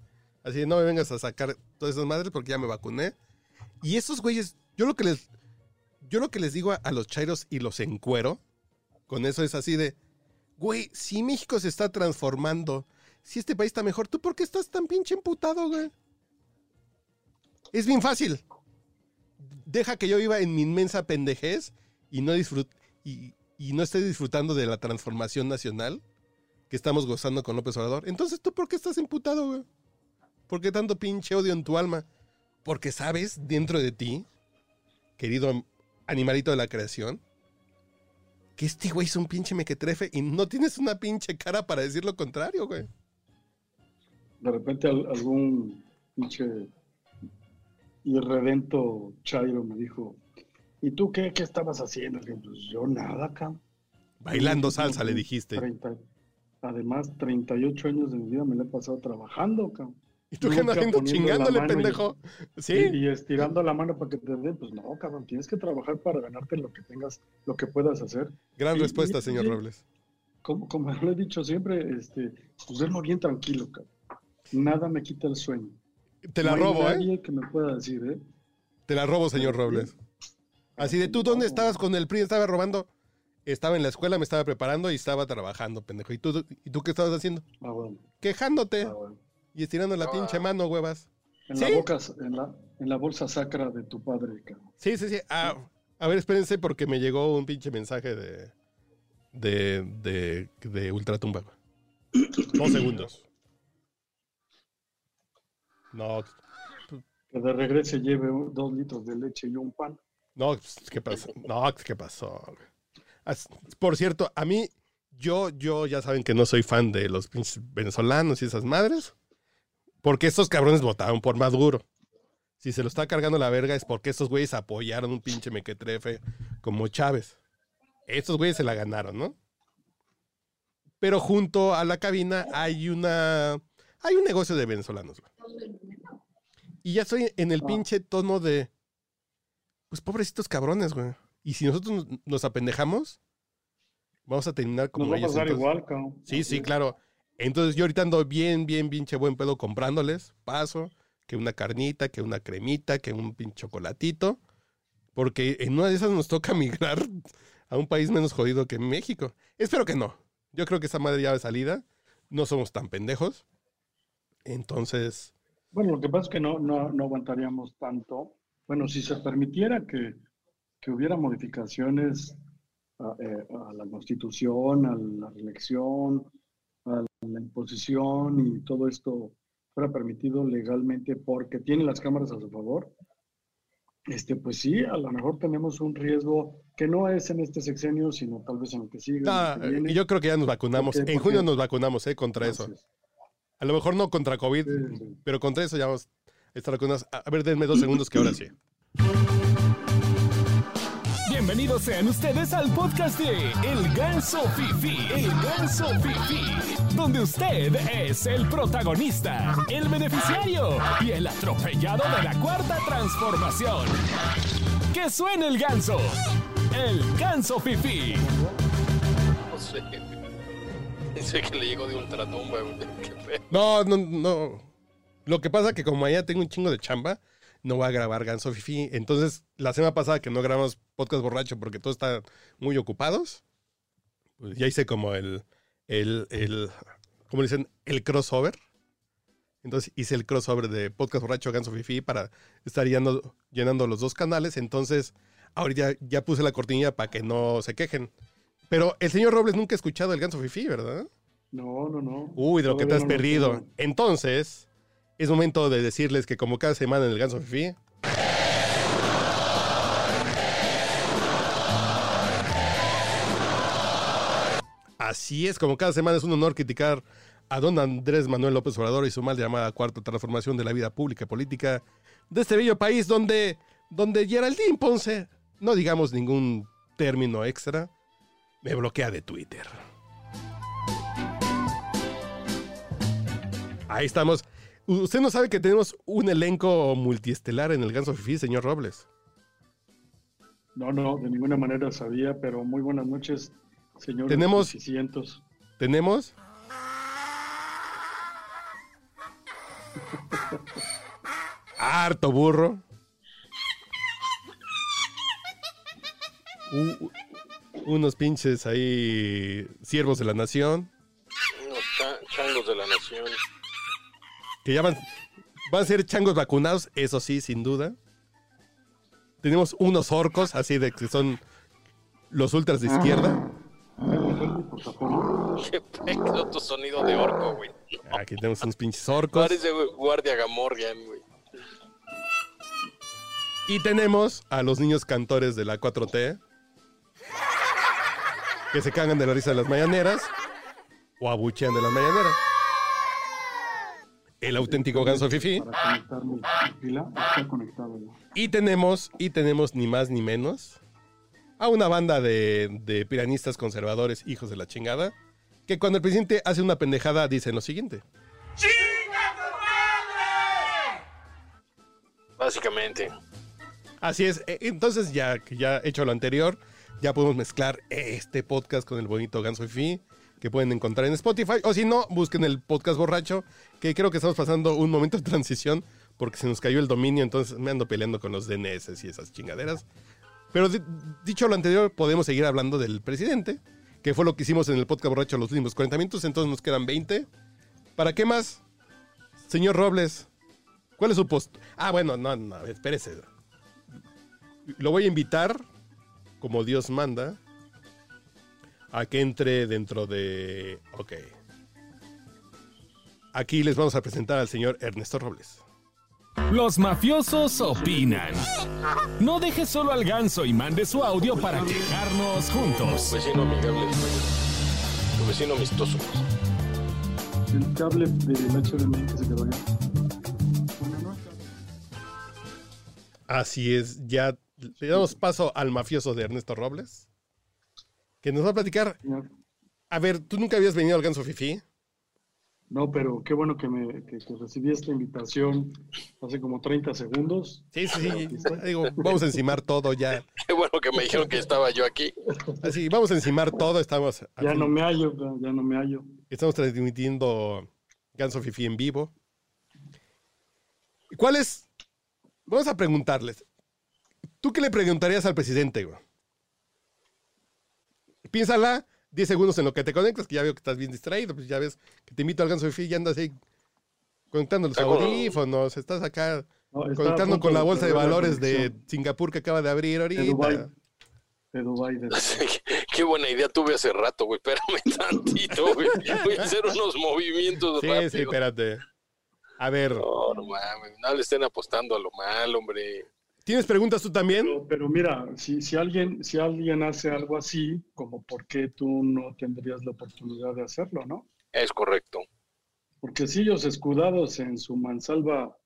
Así, no me vengas a sacar todas esas madres porque ya me vacuné. Y esos güeyes, yo lo que les, yo lo que les digo a, los Chairos y los encuero, con eso es así de, güey, si México se está transformando, si este país está mejor, ¿tú por qué estás tan pinche emputado, güey? Es bien fácil. Deja que yo viva en mi inmensa pendejez y no disfrut y, y no esté disfrutando de la transformación nacional que estamos gozando con López Obrador. Entonces, ¿tú por qué estás emputado, güey? ¿Por qué tanto pinche odio en tu alma? Porque sabes dentro de ti, querido animalito de la creación, que este güey es un pinche mequetrefe y no tienes una pinche cara para decir lo contrario, güey. de repente al- algún pinche irredento Chairo me dijo, ¿y tú qué, qué estabas haciendo? Pues yo nada, acá. Bailando salsa, le dijiste. además, 38 años de mi vida me la he pasado trabajando, acá. ¿Y tú qué andas haciendo chingándole, mano y- pendejo? ¿Sí? Y, y estirando la mano para que te den, pues no, cabrón, tienes que trabajar para ganarte lo que tengas, lo que puedas hacer. Gran y- respuesta, señor Robles. Como, como lo he dicho siempre, este, pues duermo bien tranquilo, cabrón. Nada me quita el sueño. Te la No hay robo, ¿eh? nadie que me pueda decir, ¿eh? Te la robo, señor Robles. Así de tú, ¿dónde estabas con el PRI? ¿Estaba robando? Estaba en la escuela, me estaba preparando y estaba trabajando, pendejo. ¿Y tú, ¿y tú qué estabas haciendo? Ah, bueno, Quejándote ah, bueno. Y estirando la Ah. pinche mano, huevas. En, ¿Sí? la boca, en, la, en la bolsa sacra de tu padre, cabrón. Sí, sí, sí. Ah, a ver, espérense porque me llegó un pinche mensaje de, de, de, de Ultratumba. Dos segundos. No, Que de regreso lleve un- dos litros de leche y un pan. no, pues, ¿qué pasó? No, ¿qué pasó? Por cierto, a mí, yo, yo ya saben que no soy fan de los pinches venezolanos y esas madres. Porque estos cabrones votaron por Maduro. Si se lo está cargando la verga es porque estos güeyes apoyaron un pinche mequetrefe como Chávez. Estos güeyes se la ganaron, ¿no? Pero junto a la cabina hay una. Hay un negocio de venezolanos, güey. Y ya estoy en el Ah. pinche tono de. Pues pobrecitos cabrones, güey. Y si nosotros nos- apendejamos, vamos a terminar como Nos va a ellos. pasar entonces- igual, cabrón. Sí, sí, claro. Entonces yo ahorita ando bien, bien, pinche buen pedo comprándoles. Paso, que una carnita, que una cremita, que un pinche chocolatito. Porque en una de esas nos toca migrar a un país menos jodido que México. Espero que no. Yo creo que esa madre ya de salida. No somos tan pendejos. Entonces, Bueno, lo que pasa es que no, no, no aguantaríamos tanto. Bueno, si se permitiera que, que hubiera modificaciones a, eh, a la constitución, a la reelección, a la imposición y todo esto fuera permitido legalmente porque tiene las cámaras a su favor, este, pues sí, a lo mejor tenemos un riesgo que no es en este sexenio, sino tal vez en el que sigue. en el ah, que viene. yo creo que ya nos vacunamos. En junio nos vacunamos, ¿eh? Contra eso. A lo mejor no contra COVID, Sí, sí. pero contra eso ya vamos a estar vacunados. A a ver, denme dos segundos que ahora sí. Bienvenidos sean ustedes al podcast de El Ganso Fifi. El Ganso Fifi. Donde usted es el protagonista, el beneficiario y el atropellado de la cuarta transformación. ¡Que suene el ganso! El Ganso Fifi. No sé. Dice que le llegó de ultratumba, güey. Qué feo. No, no, no. Lo que pasa que como allá tengo un chingo de chamba, no voy a grabar Ganso Fifi. Entonces, la semana pasada que no grabamos podcast borracho porque todos están muy ocupados, pues ya hice como el, el, el, ¿cómo dicen? El crossover. Entonces hice el crossover de podcast borracho Ganso Fifi para estar llenando, llenando los dos canales. Entonces, ahorita ya puse la cortinilla para que no se quejen. Pero el señor Robles nunca ha escuchado el Ganso Fifi, ¿verdad? No, no, no. Uy, de lo que te has no perdido. Entonces, es momento de decirles que como cada semana en el Ganso Fifi. Así es, como cada semana es un honor criticar a don Andrés Manuel López Obrador y su mal llamada cuarta transformación de la vida pública y política de este bello país donde, donde Geraldine Ponce, no digamos ningún término extra, me bloquea de Twitter. Ahí estamos. Usted no sabe que tenemos un elenco multiestelar en el Ganso Fifi, señor Robles. No, no, de ninguna manera sabía, pero muy buenas noches, señores. Tenemos- y cientos. Tenemos. Harto burro. U- unos pinches ahí siervos de la nación. Unos cha- changos de la nación. Que ya van, van a ser changos vacunados, eso sí, sin duda. Tenemos unos orcos, así de que son los ultras de izquierda. Qué pedo tu sonido de orco, güey. Aquí tenemos unos pinches orcos. Parece guardia Gamorrean, güey. Y tenemos a los niños cantores de la 4T. Que se cagan de la risa de las mañaneras. O abuchean de las mañaneras. El auténtico ganso fifi. Y tenemos, y tenemos ni más ni menos a una banda de, de piranistas conservadores, hijos de la chingada, que cuando el presidente hace una pendejada dicen lo siguiente. Básicamente. Así es. E- Entonces, ya que ya hecho lo anterior, ya podemos mezclar este podcast con el bonito Ganso Fifi que pueden encontrar en Spotify. O si no, busquen el podcast borracho, que creo que estamos pasando un momento de transición porque se nos cayó el dominio, entonces me ando peleando con los DNS y esas chingaderas. Pero di- dicho lo anterior, podemos seguir hablando del presidente, que fue lo que hicimos en el podcast borracho los últimos 40 minutos, entonces nos quedan 20. ¿Para qué más? Señor Robles, ¿cuál es su post? Ah, bueno, no, no, espérese. Lo voy a invitar, como Dios manda, a que entre dentro de... Ok. Aquí les vamos a presentar al señor Ernesto Robles. Los mafiosos opinan. No deje solo al ganso y mande su audio para quejarnos juntos. Vecino amigable. Tu vecino amistoso. El cable del HDMI que se quedó allá. Así es, ya le damos paso al mafioso de Ernesto Robles, que nos va a platicar. A ver, ¿tú nunca habías venido al Ganso Fifi? No, pero qué bueno que, me, que, que recibí esta invitación hace como 30 segundos. Sí, sí, sí. Digo, vamos a encimar todo ya. Qué bueno que me dijeron que estaba yo aquí. Así, vamos a encimar todo. Estamos, Ya aquí- no me hallo, ya no me hallo. estamos transmitiendo Ganso Fifi en vivo. ¿Cuál es? Vamos a preguntarles. ¿Tú qué le preguntarías al presidente, güey? Piénsala 10 segundos en lo que te conectas, que ya veo que estás bien distraído, pues ya ves que te invito al Ganso y andas ahí conectando los audífonos, estás acá No, conectando con la bolsa de valores de Singapur que acaba de abrir De ahorita. De Dubái, de Qué buena idea tuve hace rato, güey. Espérame tantito, güey. Voy a hacer unos movimientos Sí, rápidos. sí, espérate. A ver, No, no mames. No le estén apostando a lo mal, hombre. ¿Tienes preguntas tú también? Pero, pero mira, si, si, alguien, si alguien hace algo así, como por qué tú no tendrías la oportunidad de hacerlo, ¿no? Es correcto. Porque si ellos escudados en su mansalva,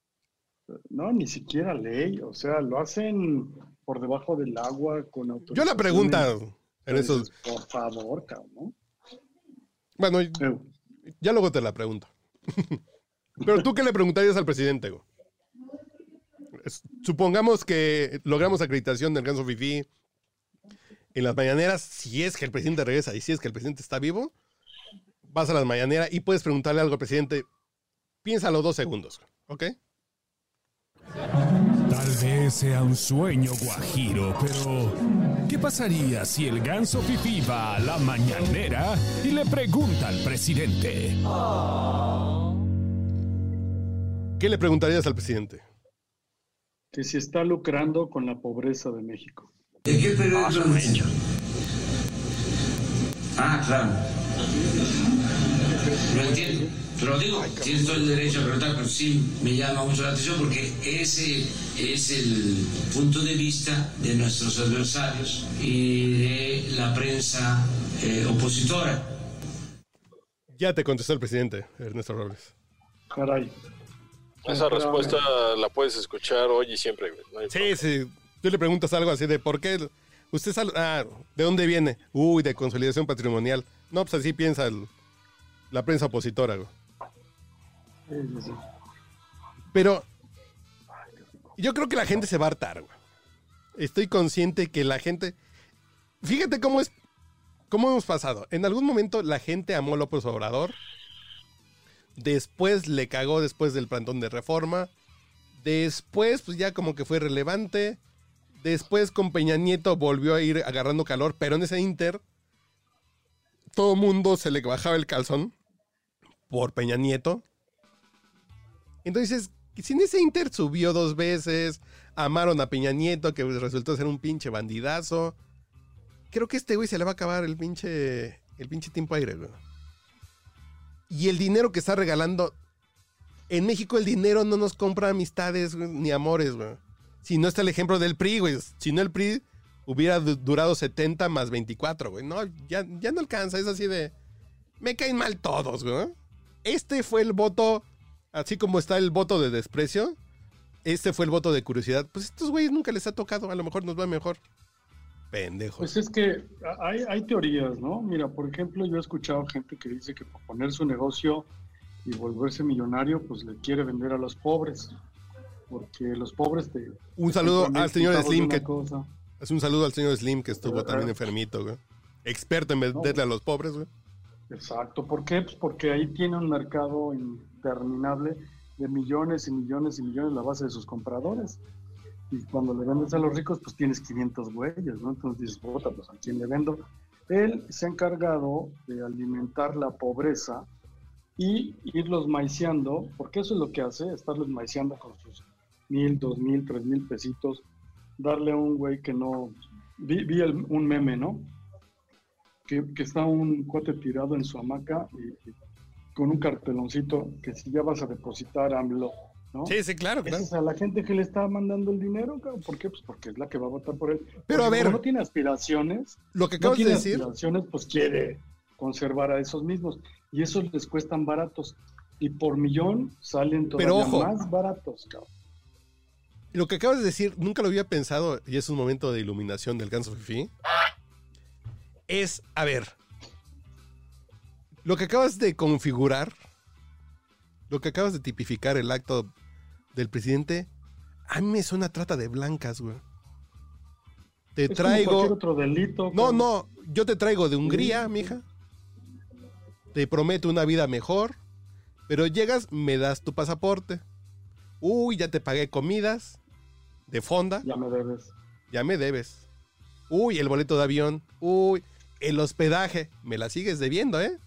no, ni siquiera ley, o sea, lo hacen por debajo del agua con Yo autorización. la pregunta en eso, Por favor, cabrón. ¿no? bueno, Eh, ya luego te la pregunto. Pero tú qué le preguntarías al presidente, güey? Supongamos que logramos acreditación del Ganso Fifi en las mañaneras, si es que el presidente regresa y si es que el presidente está vivo, vas a las mañaneras y puedes preguntarle algo al presidente. Piénsalo dos segundos, ¿ok? Tal vez sea un sueño guajiro, pero ¿qué pasaría si el ganso Fifi va a la mañanera y le pregunta al presidente? ¿Qué le preguntarías al presidente? Que si está lucrando con la pobreza de México. ¿De qué periódico lo? Ah, claro. Lo entiendo. Pero digo, tienes todo el derecho a preguntar, pero sí me llama mucho la atención porque ese es el punto de vista de nuestros adversarios y de la prensa eh, opositora. Ya te contestó el presidente, Ernesto Robles. Caray. Esa Espérame. respuesta la puedes escuchar hoy y siempre. No Sí, sí. Tú le preguntas algo así de por qué. Usted sal- ah, ¿de dónde viene? Uy, de consolidación patrimonial. No, pues así piensa el- la prensa opositora, güey. Sí, sí, sí. Pero yo creo que la gente se va a hartar, güey. Estoy consciente que la gente. Fíjate cómo es. ¿Cómo hemos pasado? En algún momento la gente amó a López Obrador. Después le cagó después del plantón de reforma. Después, pues ya como que fue relevante. Después con Peña Nieto volvió a ir agarrando calor. Pero en ese inter. Todo mundo se le bajaba el calzón. Por Peña Nieto. Entonces, si en ese Inter subió dos veces, amaron a Peña Nieto, que resultó ser un pinche bandidazo. Creo que este güey se le va a acabar el pinche, el pinche tiempo aire, güey. Y el dinero que está regalando. En México el dinero no nos compra amistades ni amores, güey. Si no está el ejemplo del PRI, güey. Si no el PRI hubiera du- durado 70 más 24, güey. No, ya, ya no alcanza. Es así de... Me caen mal todos, güey. Este fue el voto así como está el voto de desprecio, este fue el voto de curiosidad. Pues estos güeyes nunca les ha tocado, a lo mejor nos va mejor. Pendejos. Pues es que hay, hay teorías, ¿no? Mira, por ejemplo, yo he escuchado gente que dice que por poner su negocio y volverse millonario, pues le quiere vender a los pobres. Porque los pobres te... un saludo al señor Slim, que cosa. es un saludo al señor Slim que estuvo Ajá. también enfermito, güey. Experto en venderle a los pobres, güey. Exacto. ¿Por qué? Pues porque ahí tiene un mercado interminable de millones y millones y millones la base de sus compradores. Y cuando le vendes a los ricos, pues tienes 500 güeyes, ¿no? Entonces dices, puta, pues a quién le vendo. Él se ha encargado de alimentar la pobreza y irlos maiceando, porque eso es lo que hace, estarlos maiceando con sus mil, dos mil, tres mil pesitos, darle a un güey que no... Vi, un meme, ¿no? que, está un cuate tirado en su hamaca y con un carteloncito que si ya vas a depositar AMLO, ¿no? Sí, sí, claro, claro. es a la gente que le está mandando el dinero. ¿por qué? Pues porque es la que va a votar por él. Pero a ver. no tiene aspiraciones, Lo que no acabas de tiene decir, aspiraciones, pues quiere conservar a esos mismos. Y esos les cuestan baratos. Y por millón salen todavía Pero ojo. más baratos, cabrón. lo que acabas de decir, nunca lo había pensado y es un momento de iluminación del ganso fifi. Es, a ver, lo que acabas de configurar, lo que acabas de tipificar el acto del presidente, a mí me suena trata de blancas, güey. Te Es como cualquier traigo. otro delito. No, no, yo te traigo de Hungría, mija. Te prometo una vida mejor. Pero llegas, me das tu pasaporte. Uy, ya te pagué comidas de fonda, Ya me debes. ya me debes. Uy, el boleto de avión. Uy, el hospedaje, me la sigues debiendo, ¿eh?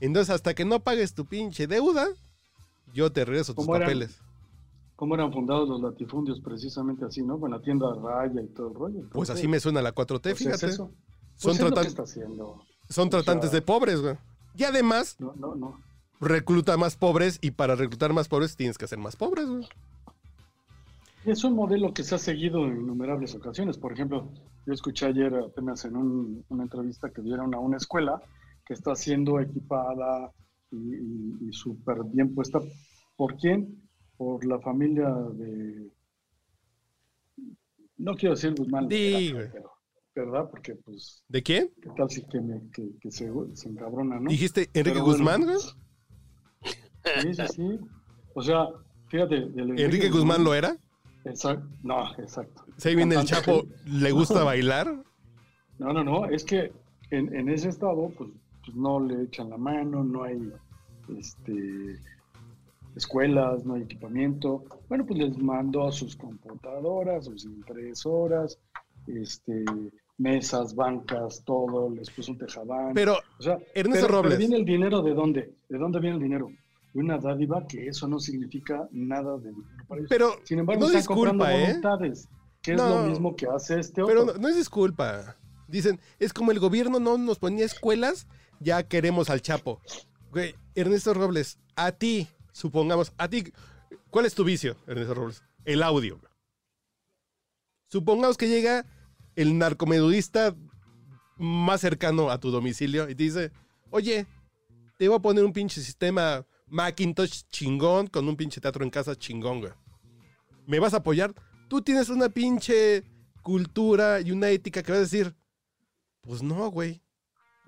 Entonces, hasta que no pagues tu pinche deuda, yo te regreso tus papeles. ¿Cómo eran fundados los latifundios? Precisamente así, ¿no? Con la tienda Raya y todo el rollo. Pues así me suena la 4T, pues es fíjate. eso. Son, Pues es lo que está haciendo. son tratantes sea- de pobres, güey. Y además, No, no, no. recluta más pobres y para reclutar más pobres tienes que hacer más pobres, güey. Es un modelo que se ha seguido en innumerables ocasiones. Por ejemplo, yo escuché ayer apenas en un- una entrevista que dieron a una escuela que está siendo equipada y, y- y súper bien puesta. ¿Por quién? Por la familia de... No quiero decir Guzmán. Di, Lara, pero- ¿Verdad? Porque, pues, ¿De quién? ¿qué tal si que, me, que, que se, se encabrona, no? ¿Dijiste Enrique Pero. Guzmán, güey? Sí, sí, sí. O sea, fíjate. del ¿Enrique Guzmán lo era? Exacto. No, exacto. Ahí viene el Chapo, que- ¿le gusta bailar? No, no, no, es que en, en ese estado, pues, pues, no le echan la mano, no hay este, escuelas, no hay equipamiento. Bueno, pues les mandó sus computadoras, sus impresoras, este, mesas, bancas, todo, les puso un tejabán. Pero, o sea, Ernesto pero- pero Robles. ¿viene el dinero de dónde? ¿De dónde viene el dinero? De una dádiva que eso no significa nada de dinero para ellos. pero, Sin embargo, no están disculpa, comprando ¿eh? voluntades, que es lo mismo que hace este otro. Pero no, no es disculpa. Dicen, es como el gobierno no nos ponía escuelas, ya queremos al Chapo. Güey, Ernesto Robles, a ti, supongamos, a ti, ¿cuál es tu vicio, Ernesto Robles? El audio. Supongamos que llega el narcomedudista más cercano a tu domicilio y te dice, oye, te voy a poner un pinche sistema Macintosh chingón con un pinche teatro en casa chingón, güey. ¿Me vas a apoyar? Tú tienes una pinche cultura y una ética que vas a decir, pues no, güey.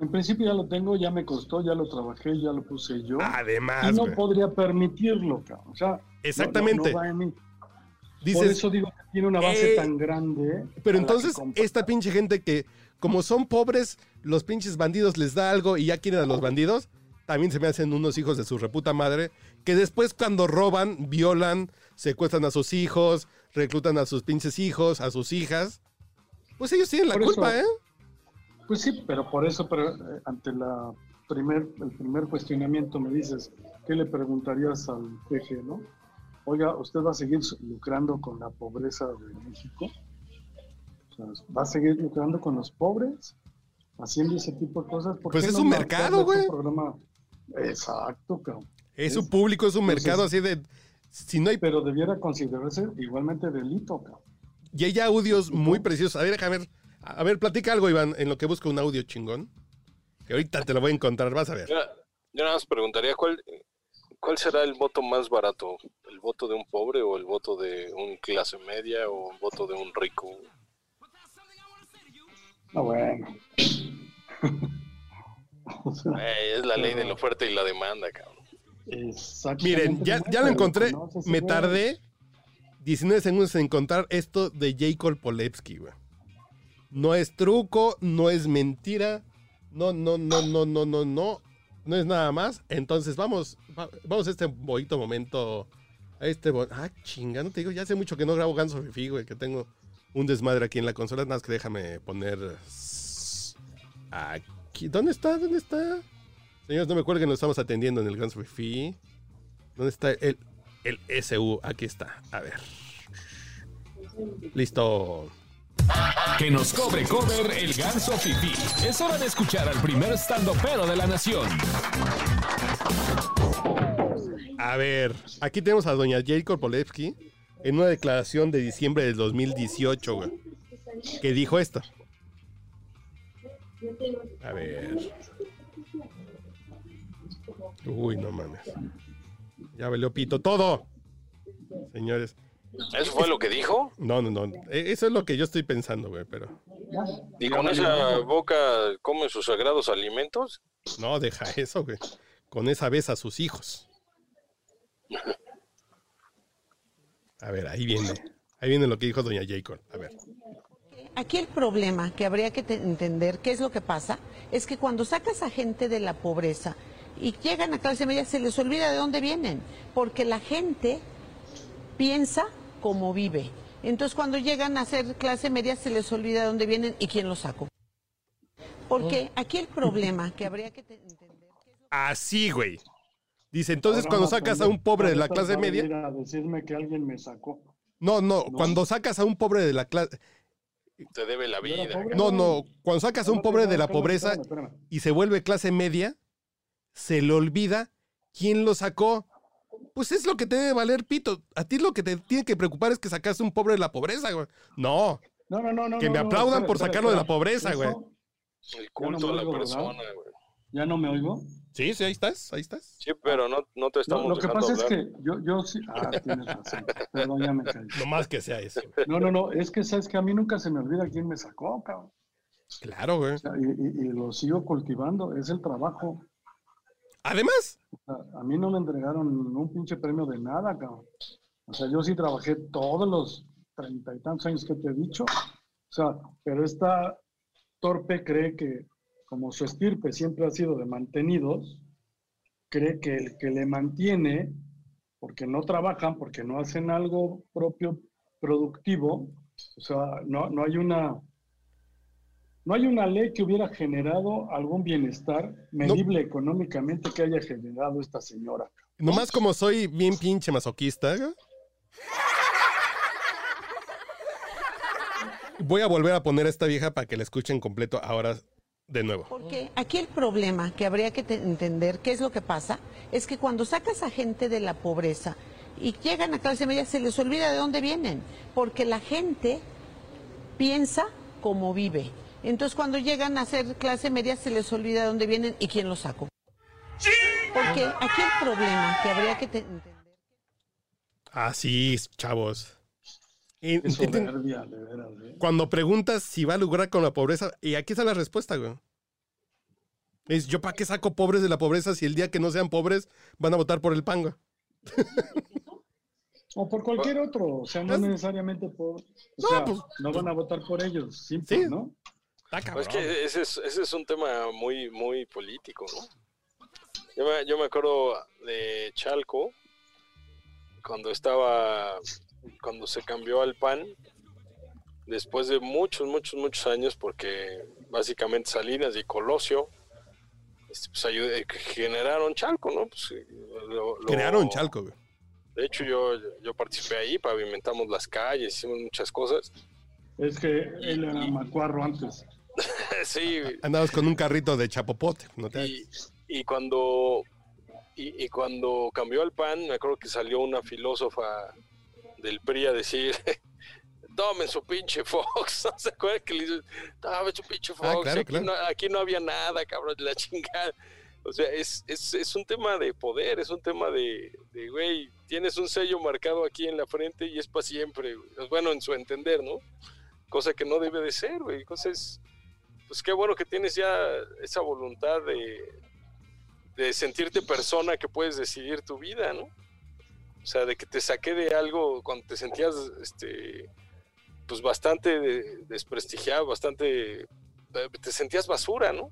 En principio ya lo tengo, ya me costó, ya lo trabajé, ya lo puse yo. Además, y no podría permitirlo, cabrón. O sea, Exactamente. no- no va en mí. Por Dices, eso digo que tiene una base eh, tan grande. pero la que entonces esta pinche gente que, como son pobres, los pinches bandidos les da algo y ya quieren a los bandidos, también se me hacen unos hijos de su reputa madre, que después cuando roban, violan, secuestran a sus hijos, reclutan a sus pinches hijos, a sus hijas, pues ellos tienen la Por eso- culpa, ¿eh? Pues sí, pero por eso, pero, eh, ante la primer, el primer cuestionamiento me dices, ¿qué le preguntarías al PG, no? Oiga, ¿usted va a seguir lucrando con la pobreza de México? O sea, ¿Va a seguir lucrando con los pobres? Haciendo ese tipo de cosas. ¿Por Pues qué es no un mercado, tu güey. Exacto, cabrón. Es su público, es un entonces- mercado así de... Si no hay Pero debiera considerarse igualmente delito, cabrón. Y hay audios muy preciosos. A ver, déjame ver. A ver, platica algo, Iván, en lo que busco un audio chingón. Que ahorita te lo voy a encontrar, vas a ver. Yo, yo nada más preguntaría, ¿cuál, ¿cuál será el voto más barato? ¿El voto de un pobre o el voto de un clase media o el voto de un rico? Ah, bueno. O sea, Eh, es la ley de la oferta y la demanda, cabrón. Miren, ya, ya lo encontré. Me tardé 19 segundos en encontrar esto de J. Polevsky, güey. No es truco, no es mentira. No, no, no, no, no, no, no. No es nada más. Entonces vamos, va- vamos a este bonito momento. A este bo- Ah, chinga, no te digo, ya hace mucho que no grabo Ganso Fifi, güey, que tengo un desmadre aquí en la consola. Nada más que déjame poner. Aquí. ¿Dónde está? ¿Dónde está? Señores, no me cuelguen, lo estamos atendiendo en el Ganso Fifi. ¿Dónde está el, el SU? Aquí está. A ver. Listo. Que nos cobre cover el ganso Fifi. Es hora de escuchar al primer pero de la nación. A ver, aquí tenemos a doña Jade Korpolevsky en una declaración de diciembre del 2018, güey, que dijo esto. A ver. Uy, no mames. Ya valió pito todo. Señores. ¿Eso fue lo que dijo? No, no, no. E- Eso es lo que yo estoy pensando, güey, pero. ¿Y con esa boca come sus sagrados alimentos? No, deja eso, güey. Con esa vez a sus hijos. A ver, ahí viene. Ahí viene lo que dijo doña Jacob. A ver. Aquí el problema que habría que te- entender, qué es lo que pasa, es que cuando sacas a gente de la pobreza y llegan a clase media, se les olvida de dónde vienen, porque la gente piensa como vive. Entonces cuando llegan a ser clase media, se les olvida de dónde vienen y quién los sacó. Porque aquí el problema que habría que te- entender... Así, güey. Dice, entonces Ahora cuando sacas a un pobre de la clase media. a decirme que alguien me sacó. No, no, No. cuando sacas a un pobre de la clase. Te debe la vida. No, no, cuando sacas a un pobre de la pobreza y se vuelve clase media, se le olvida quién lo sacó. Pues es lo que te debe valer, pito. A ti lo que te tiene que preocupar es que sacaste un pobre de la pobreza, güey. No, No, no, no, no. que no, me no, aplaudan por espera, sacarlo de la pobreza, güey. El culto a la persona, güey. ¿Ya no me oigo? Sí, sí, ahí estás, ahí estás. Sí, pero no, no te No, estamos lo que pasa es que yo, yo sí. Ah, tienes razón. Perdón, ya me caí. No más que sea eso. No, no, no. Es que sabes que a mí nunca se me olvida quién me sacó, cabrón. Claro, güey. O sea, y, y- y lo sigo cultivando. Es el trabajo. Además, a mí no me entregaron un pinche premio de nada. O sea, yo sí trabajé todos los treinta y tantos años que te he dicho. O sea, pero esta torpe cree que, como su estirpe siempre ha sido de mantenidos, cree que el que le mantiene, porque no trabajan, porque no hacen algo propio productivo, o sea, no, no hay una no hay una ley que hubiera generado algún bienestar medible económicamente que haya generado esta señora. nomás como soy bien pinche masoquista, güey, voy a volver a poner a esta vieja para que la escuchen completo ahora de nuevo. Porque aquí el problema que habría que te- entender, qué es lo que pasa, es que cuando sacas a gente de la pobreza y llegan a clase media, se les olvida de dónde vienen, porque la gente piensa como vive. Entonces cuando llegan a ser clase media, se les olvida de dónde vienen y quién los sacó. Porque aquí el problema que habría que te- entender... Así, chavos. En- soberbia, de veras. ¿eh? cuando preguntas si va a lograr con la pobreza, y aquí está la respuesta, güey. Es yo para qué saco pobres de la pobreza si el día que no sean pobres van a votar por el pan, güey? O por cualquier otro, o sea, no Es- necesariamente por... O No, sea, pues- no van a votar por ellos, simple, Sí. ¿no? Está cabrón. Pues que ese es, ese es un tema muy, muy político, ¿no? Yo me, yo me acuerdo de Chalco, cuando estaba, cuando se cambió al PAN, después de muchos, muchos, muchos años, porque básicamente Salinas y Colosio este, pues, ayud- generaron Chalco, ¿no? Pues, lo- lo- Crearon Chalco, güey. De hecho, yo, yo participé ahí, pavimentamos las calles, hicimos muchas cosas. Es que él era macuarro antes. sí, Andabas con un carrito de chapopote. ¿no te y, y cuando y, y cuando cambió al PAN, me acuerdo que salió una filósofa del PRI a decir tomen su pinche Fox, ¿no se acuerdan que le dice, tomen su pinche Fox, Ah, claro, aquí, claro. No, aquí no había nada, cabrón, de la chingada. O sea, es, es, es un tema de poder, es un tema de, de, güey, tienes un sello marcado aquí en la frente y es para siempre, güey. Bueno en su entender, ¿no? Cosa que no debe de ser, güey. Cosas, pues qué bueno que tienes ya esa voluntad de, de sentirte persona que puedes decidir tu vida, ¿no? O sea, de que te saqué de algo cuando te sentías, este, pues bastante de- desprestigiado, bastante, te sentías basura, ¿no?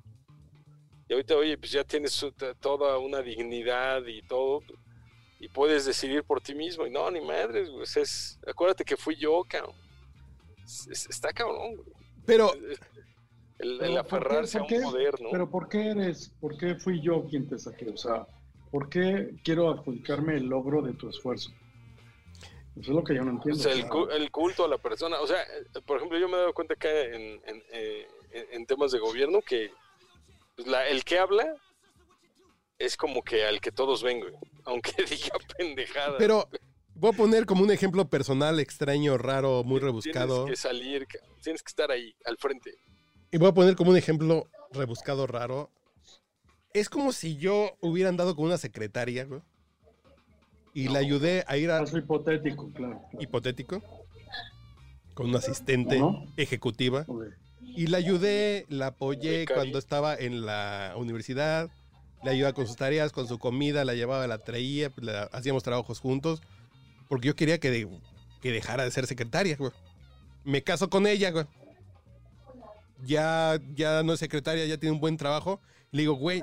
Y ahorita, oye, pues ya tienes toda una dignidad y todo, y puedes decidir por ti mismo. Y no, ni madres, güey. es- es, acuérdate que fui yo, cabrón. Es- es- está cabrón, güey. Pero, El, el Pero, ¿por qué- aferrarse a un poder, ¿no? Pero ¿por qué eres, por qué fui yo quien te saqué? O sea, ¿por qué quiero adjudicarme el logro de tu esfuerzo? Eso es lo que yo no O entiendo. sea, el, cu- el culto a la persona. O sea, por ejemplo, yo me he dado cuenta acá en, en, eh, en- temas de gobierno que pues, la- el que habla es como que al que todos ven, güey. Aunque diga pendejada. Pero voy a poner como un ejemplo personal, extraño, raro, muy rebuscado. Tienes que salir, tienes que estar ahí, al frente. Y voy a poner como un ejemplo rebuscado, raro. Es como si yo hubiera andado con una secretaria, güey. Y la ayudé a ir a... Caso hipotético, claro. claro. Hipotético. Con una asistente ejecutiva. Ok. Y la ayudé, la apoyé cuando estaba en la universidad. Le ayudaba con sus tareas, con su comida, la llevaba, la traía, la- hacíamos trabajos juntos. Porque yo quería que, de- que dejara de ser secretaria, güey. Me caso con ella, güey. Ya, ya no es secretaria, ya tiene un buen trabajo. Le digo, güey,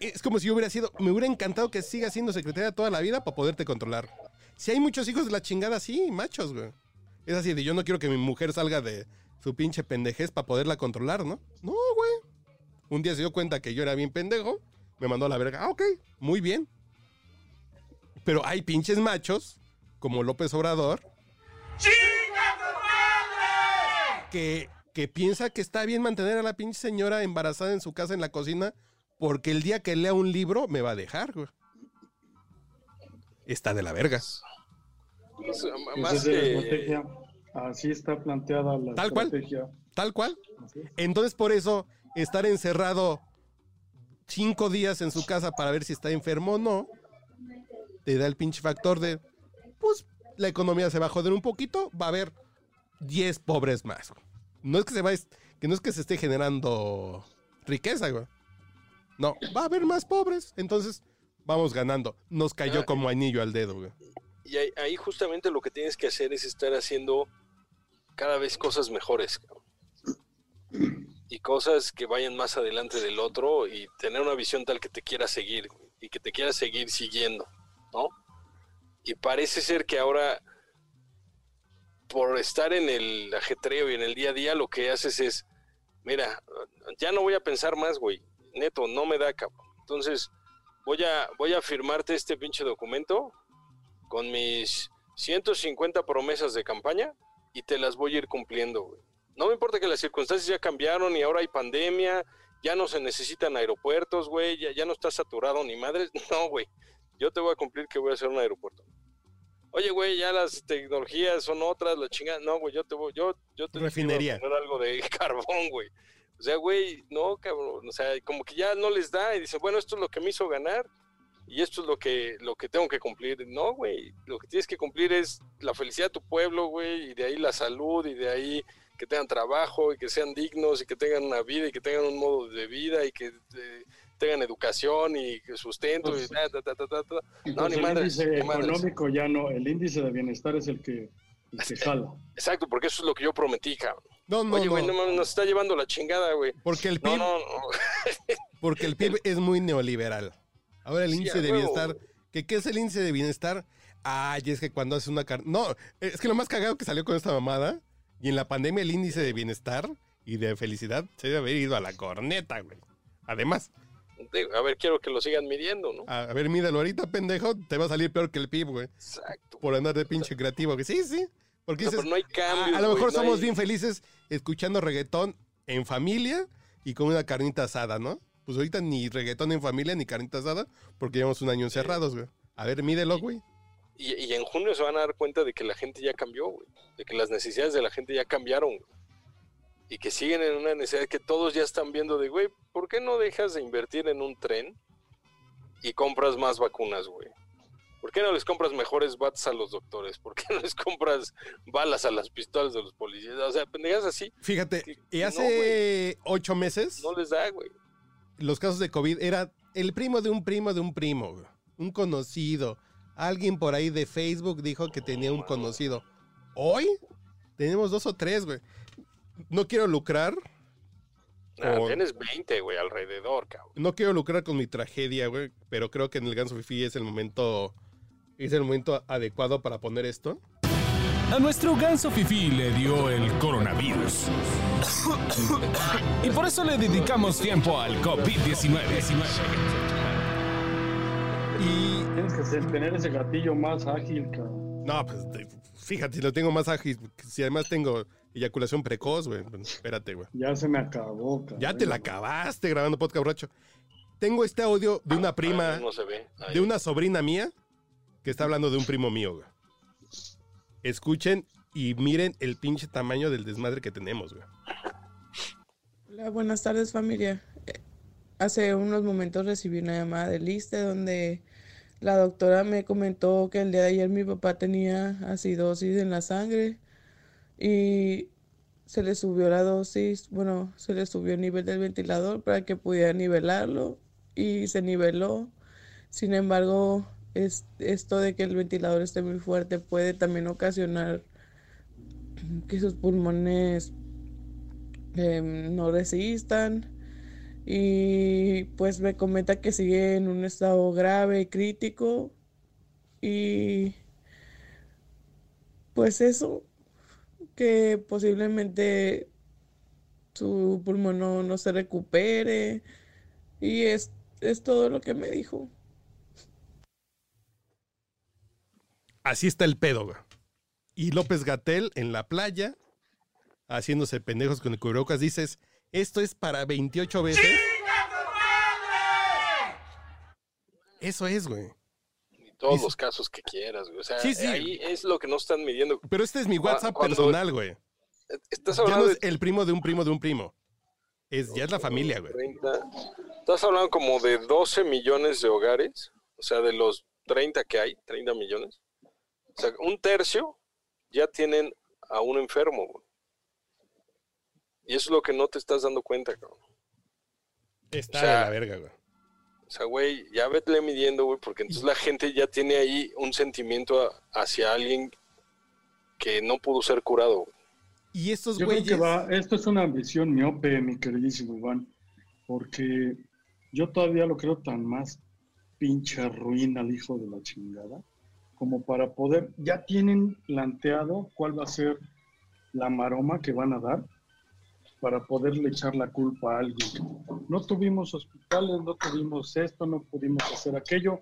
es como si yo hubiera sido, me hubiera encantado que siga siendo secretaria toda la vida para poderte controlar. Si hay muchos hijos de la chingada, sí, machos, güey. Es así de yo no quiero que mi mujer salga de su pinche pendejez para poderla controlar, ¿no? No, güey. Un día se dio cuenta que yo era bien pendejo, me mandó a la verga. Ah, ok, muy bien. Pero hay pinches machos, como López Obrador, que, que piensa que está bien mantener a la pinche señora embarazada en su casa en la cocina porque el día que lea un libro me va a dejar, güey. Está de la verga. Pues, Esa más es la que- estrategia. Así está planteada la Tal cual. estrategia. Tal cual. Así es. Entonces, por eso, estar encerrado cinco días en su casa para ver si está enfermo o no, te da el pinche factor de, pues, la economía se va a joder un poquito, va a haber 10 pobres más. No es que se va, que no es que se esté generando riqueza, güey. No, va a haber más pobres. Entonces, vamos ganando. Nos cayó Ah, como anillo al dedo, güey. Y ahí, ahí justamente lo que tienes que hacer es estar haciendo cada vez cosas mejores. cabrón. Y cosas que vayan más adelante del otro y tener una visión tal que te quiera seguir y que te quiera seguir siguiendo, ¿no? Y parece ser que ahora, por estar en el ajetreo y en el día a día, lo que haces es, mira, ya no voy a pensar más, güey. Neto, no me da, cabrón. Entonces, voy a, voy a firmarte este pinche documento con mis 150 promesas de campaña y te las voy a ir cumpliendo, güey. No me importa que las circunstancias ya cambiaron y ahora hay pandemia, ya no se necesitan aeropuertos, güey, ya, no está saturado ni madres. No, güey. Yo te voy a cumplir que voy a hacer un aeropuerto. Oye, güey, ya las tecnologías son otras, la chingada. No, güey, yo te voy, yo, yo te iba a poner algo de carbón, güey. O sea, güey, no, cabrón. O sea, como que ya no les da y dice, bueno, esto es lo que me hizo ganar y esto es lo que, lo que tengo que cumplir. No, güey, lo que tienes que cumplir es la felicidad de tu pueblo, güey, y de ahí la salud, y de ahí que tengan trabajo, y que sean dignos, y que tengan una vida, y que tengan un modo de vida, y que eh, tengan educación, y sustento, y Pues, ta, ta, ta, ta, ta, ta. No, Entonces, ni el índice ni madres. económico ya no, el índice de bienestar es el que, el que jala. Exacto, porque eso es lo que yo prometí, cabrón. No, no, Oye, güey, no. nos está llevando la chingada, güey. Porque el PIB, no, no. porque el PIB es muy neoliberal. Ahora el índice de huevo. bienestar, ¿qué, ¿qué es el índice de bienestar? Ay, es que cuando haces una carne... No, es que lo más cagado que salió con esta mamada, y en la pandemia el índice de bienestar y de felicidad se debe haber ido a la corneta, güey. Además, Digo, A ver, quiero que lo sigan midiendo, ¿no? a, ver, míralo ahorita, pendejo, te va a salir peor que el PIB, güey. Exacto. Por andar de pinche creativo. Que sí, sí. Porque No, dices, pero no hay a, cambio. a lo mejor somos bien felices escuchando reggaetón en familia y con una carnita asada, ¿no? Pues ahorita ni reggaetón en familia ni carnita asada porque llevamos un año encerrados, güey. A ver, mídelo, güey. Y, y en junio se van a dar cuenta de que la gente ya cambió, güey. De que las necesidades de la gente ya cambiaron, güey. Y que siguen en una necesidad que todos ya están viendo de, güey, ¿por qué no dejas de invertir en un tren y compras más vacunas, güey? ¿Por qué no les compras mejores bats a los doctores? ¿Por qué no les compras balas a las pistolas de los policías? O sea, pendejas así, Fíjate, Que- y no, hace ocho meses no les da, güey. los casos de COVID era el primo de un primo de un primo, güey. Un conocido. Alguien por ahí de Facebook dijo que tenía un conocido. Hoy tenemos dos o tres, güey. No quiero lucrar, Nah, Con- tienes 20, güey, alrededor, cabrón. no quiero lucrar con mi tragedia, güey, pero creo que en el Ganso Fifi es el momento es el momento adecuado para poner esto. A nuestro ganso Fifi le dio el coronavirus. y por eso le dedicamos tiempo al COVID-19. Y Tienes que ser- tener ese gatillo más ágil, cabrón. No, pues fíjate, lo tengo más ágil, si además tengo eyaculación precoz, güey. Bueno, espérate, güey. Ya se me acabó, cabrón. Ya te la acabaste grabando podcast borracho. Tengo este audio de una prima, No se ve. De una sobrina mía, que está hablando de un primo mío, güey. Escuchen y miren el pinche tamaño del desmadre que tenemos, güey. Hola, buenas tardes familia. Eh, Hace unos momentos recibí una llamada de lista donde la doctora me comentó que el día de ayer mi papá tenía acidosis en la sangre y se le subió la dosis, bueno, se le subió el nivel del ventilador para que pudiera nivelarlo y se niveló. Sin embargo, es, esto de que el ventilador esté muy fuerte puede también ocasionar que sus pulmones em, no resistan y pues me comenta que sigue en un estado grave, crítico y pues eso, que posiblemente su pulmón no, no se recupere y es, es todo lo que me dijo. Así está el pedo, güey. Y López Gatel en la playa, haciéndose pendejos con el cubrebocas, dices, esto es para 28 veces. Eso es, güey. Todos los casos que quieras, güey. O sea, Sí, sí. ahí es lo que no están midiendo. Pero este es mi WhatsApp cuando- personal, güey. Estás Ya hablando no de es el primo de un primo de un primo. Es, ya es la familia, güey. 30. Estás hablando como de 12 millones de hogares. O sea, de los 30 que hay, 30 millones. O sea, un tercio ya tienen a un enfermo, güey. Y eso es lo que no te estás dando cuenta, cabrón. Está o sea, de la verga, güey. O sea, güey, ya vete midiendo, güey, porque entonces la gente ya tiene ahí un sentimiento a- hacia alguien que no pudo ser curado. güey. Y estos Yo creo güeyes. que va, esto es una ambición miope, mi queridísimo Iván, porque yo todavía lo creo tan más pinche ruina al hijo de la chingada, como para poder, ya tienen planteado cuál va a ser la maroma que van a dar para poderle echar la culpa a alguien. No tuvimos hospitales, no tuvimos esto, no pudimos hacer aquello,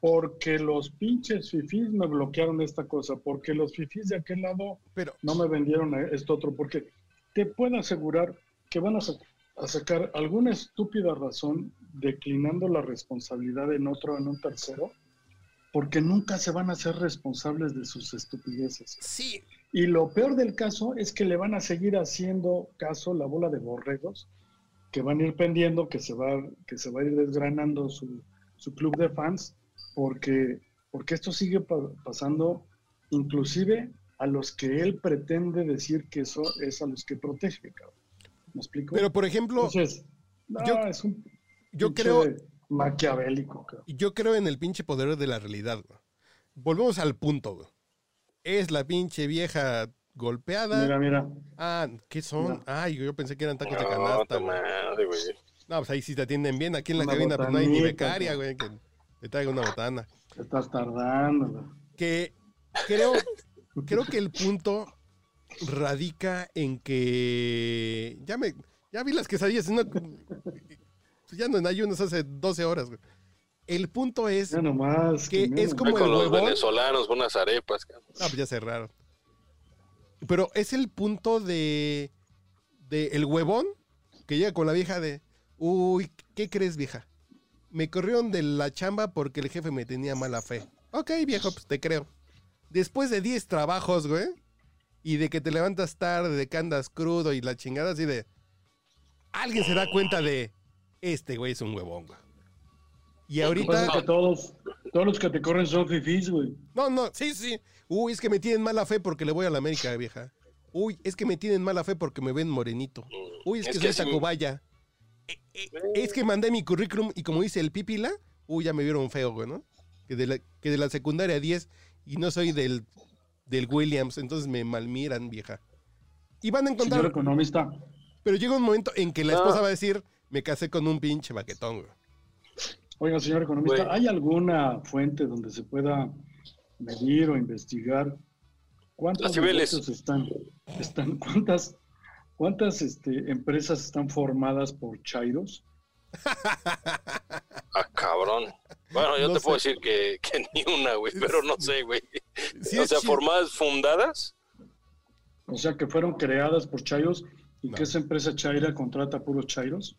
porque los pinches fifís me bloquearon esta cosa, porque los fifís de aquel lado Pero, no me vendieron esto otro, porque te puedo asegurar que van a, sa- a sacar alguna estúpida razón declinando la responsabilidad en otro, en un tercero, porque nunca se van a ser responsables de sus estupideces. sí, Y lo peor del caso es que le van a seguir haciendo caso la bola de borregos, que van a ir pendiendo, que se va, que se va a ir desgranando su, su club de fans, porque, porque esto sigue pa- pasando inclusive a los que él pretende decir que eso es a los que protege, cabrón. ¿Me explico? pero por ejemplo, Entonces, no, yo- es un yo creo, maquiavélico, cabrón. yo creo en el pinche poder de la realidad. Volvemos al punto, güey. Es la pinche vieja golpeada. Mira, mira. Ah, ¿qué son? Ay, yo pensé que eran tacos de canasta, ta güey. No, pues ahí sí te atienden bien. Aquí en la Una cabina pues no hay ni botanita, becaria, güey. que le traiga una botana. Te estás tardando. güey. Que creo, creo que el punto radica en que ya me, ya vi las quesadillas, no, ya no en ayunos hace 12 horas, güey. El punto es, Ya nomás. Que es como- con el los huevón. venezolanos, unas arepas, cabrón. ah, pues ya cerraron. Pero es el punto de, de el huevón que llega con la vieja de, uy, ¿qué crees, vieja? Me corrieron de la chamba porque el jefe me tenía mala fe. Ok, viejo, pues te creo. Después de 10 trabajos, güey, y de que te levantas tarde, de que andas crudo y la chingada así de... Alguien se da cuenta de, este güey es un huevón, güey. Y es ahorita... que todos, todos los que te corren son fifís, güey. No, no, sí, sí. Uy, es que me tienen mala fe porque le voy a la América, vieja. Uy, es que me tienen mala fe porque me ven morenito. Uy, es, Es que, que soy. Eh, eh, es que mandé mi currículum y como dice el Pipila, uy, ya me vieron feo, güey, ¿no? Que de la, que de la secundaria 10 y no soy del, del Williams, entonces me malmiran, vieja. Y van a Señor encontrar, economista, pero llega un momento en que la esposa va a decir, me casé con un pinche baquetón, güey. Oiga, señor economista. ¿hay alguna fuente donde se pueda medir o investigar cuántos están, están cuántas, cuántas este, empresas están formadas por chairos? Ah, cabrón. Bueno, yo No te puedo decir que, que ni una, güey, pero no sé, güey. Sí o sea, formadas, fundadas. O sea, que fueron creadas por chairos y No. que esa empresa chaira contrata a puros chairos.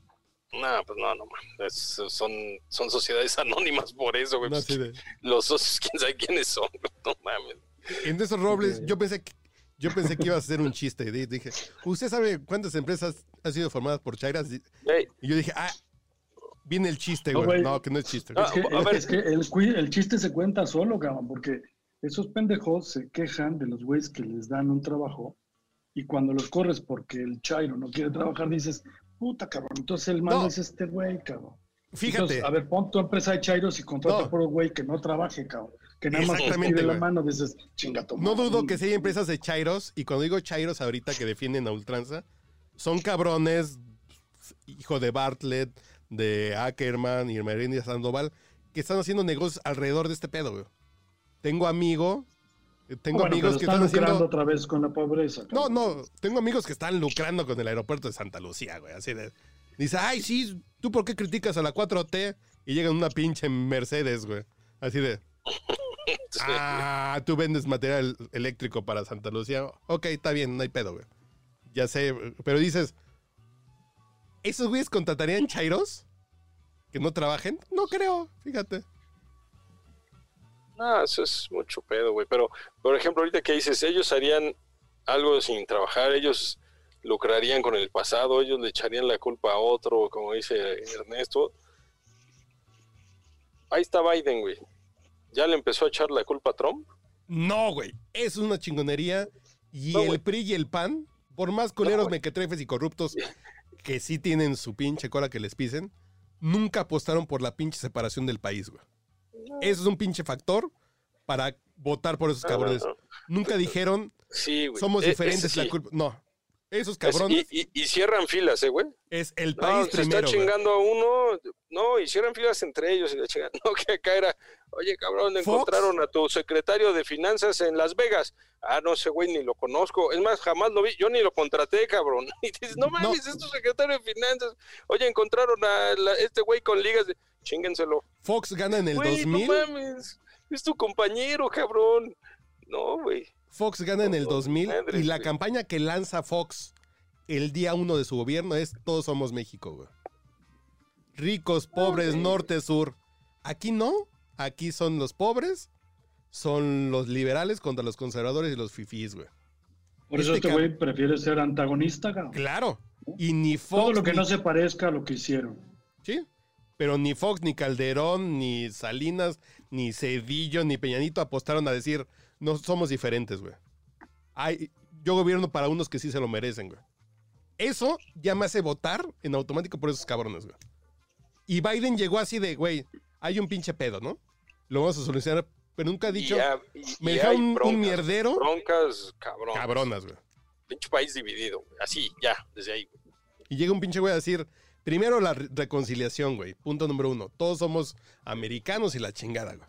No, pues no, no. Es- son, son sociedades anónimas por eso, güey. No, Pues, de- Los socios, quién sabe quiénes son, güey. No mames. En esos robles, yo pensé que yo pensé que iba a ser un chiste. Di- Dije, ¿usted sabe cuántas empresas han sido formadas por Chairas? Y yo dije, ah, viene el chiste, No, güey. No, que no es chiste. Ah, Es que, a es- ver. es que el, el chiste se cuenta solo, cabrón, porque esos pendejos se quejan de los güeyes que les dan un trabajo y cuando los corres porque el chairo no quiere trabajar, dices, puta, cabrón, entonces el malo No. es este güey, cabrón. Fíjate, Entonces, a ver, pon tu empresa de chairos y contrata No. por un güey que no trabaje, cabrón. Que nada más te tire la mano, dices, chinga tu no madre". dudo que si hay empresas de Chairos, y cuando digo Chairos ahorita que defienden a ultranza, son cabrones, hijo de Bartlett, de Ackerman y Merendia Sandoval, que están haciendo negocios alrededor de este pedo, güey. Tengo amigo, tengo Bueno, amigos que están están lucrando haciendo... otra vez con la pobreza. No, cabrón. no, tengo amigos que están lucrando con el aeropuerto de Santa Lucía, güey. Así de. Dice, ay, sí, ¿tú por qué criticas a la 4T? Y llega en una pinche Mercedes, güey. Así de, ah, tú vendes material eléctrico para Santa Lucía. Ok, está bien, no hay pedo, güey. Ya sé, pero dices, ¿esos güeyes contratarían chairos? ¿Que no trabajen? No creo, fíjate. No, eso es mucho pedo, güey. Pero, por ejemplo, ahorita que dices, ellos harían algo sin trabajar, ellos lucrarían con el pasado, ellos le echarían la culpa a otro, como dice Ernesto. Ahí está Biden, güey. Ya le empezó a echar la culpa a Trump. No, güey. Es una chingonería. Y No, el. PRI y el PAN, por más culeros, mequetrefes y corruptos que sí tienen su pinche cola que les pisen, nunca apostaron por la pinche separación del país, güey. Eso es un pinche factor para votar por esos No, no, cabrones. no. Nunca dijeron, Sí, güey. somos E- diferentes, la culpa. No. Esos Es- cabrones y, y- y cierran filas, ¿eh, güey? es el país se primero, está güey. chingando a uno, no, y cierran filas entre ellos y la chingada. No, que acá era, oye, cabrón, Fox. encontraron a tu secretario de finanzas en Las Vegas. Ah, no, ese güey ni lo conozco. Es más, jamás lo vi, yo ni lo contraté, cabrón. Y dices, no mames, es tu secretario de finanzas. Oye, encontraron a la- este güey con ligas de, chíngenselo. Fox gana en el Güey, 2000. no mames, es tu compañero, cabrón. No, güey. Fox gana en el 2000 Madre, y la campaña que lanza Fox el día uno de su gobierno es Todos somos México, güey. Ricos, pobres, norte, sur. Aquí no. Aquí son los pobres, son los liberales contra los conservadores y los fifís, güey. Por eso este este güey prefiere ser antagonista, cabrón. Claro. Y ni Fox. Todo lo que ni- no se parezca a lo que hicieron. Sí. Pero ni Fox, ni Calderón, ni Salinas, ni Cedillo, ni Peñanito apostaron a decir, no somos diferentes, güey. Ay, yo gobierno para unos que sí se lo merecen, güey. Eso ya me hace votar en automático por esos cabrones, güey. Y Biden llegó así de, güey, hay un pinche pedo, ¿no? Lo vamos a solucionar, pero nunca ha dicho, me y deja hay un, mierdero, Broncas, cabronas, güey. Pinche país dividido. Así, ya, desde ahí. güey. Y llega un pinche güey a decir, primero la re- reconciliación, güey. Punto número uno. Todos somos americanos y la chingada, güey.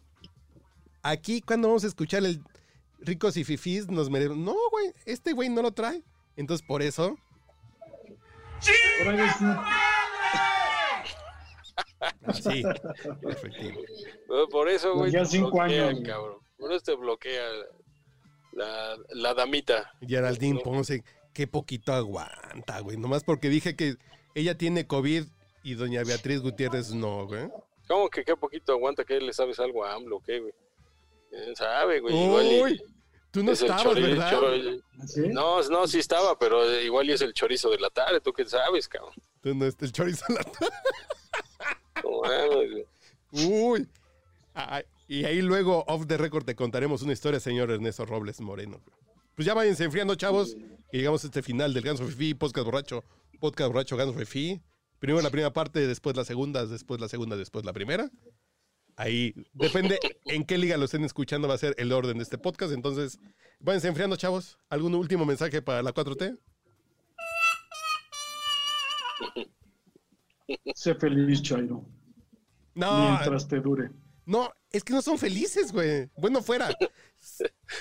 Aquí, cuando vamos a escuchar el ricos y fifís, nos merecemos. No, güey, este güey no lo trae. Entonces, por eso, así, efectivo. Por eso, güey. Ya te cinco años, cabrón. Por eso te bloquea la, la damita. Geraldine No. Ponce, qué poquito aguanta, güey. Nomás porque dije que ella tiene COVID y doña Beatriz Gutiérrez no, güey. ¿Cómo que qué poquito aguanta que le sabes algo a AMLO? ¿Qué, güey? ¿Quién sabe, güey? Igual y- Uy, tú no es estabas, ¿verdad? ¿Sí? No, no, sí estaba, pero igual y es el chorizo de la tarde. ¿Tú qué sabes, cabrón? Tú no, este, el chorizo en la No güey. Uy. Ah, y ahí luego, off the record, te contaremos una historia, señor Ernesto Robles Moreno. Pues ya váyanse enfriando, chavos. Y llegamos a este final del Ganso Fifi, podcast borracho, podcast borracho Ganso Fifi. Primero la primera parte, después la segunda, después la segunda, después la primera. Ahí, depende en qué liga lo estén escuchando, va a ser el orden de este podcast. Entonces, váyanse enfriando, chavos. ¿Algún último mensaje para la 4T? Sé feliz, Chairo. No, Mientras te dure. no, es que no son felices, güey. Bueno, fuera.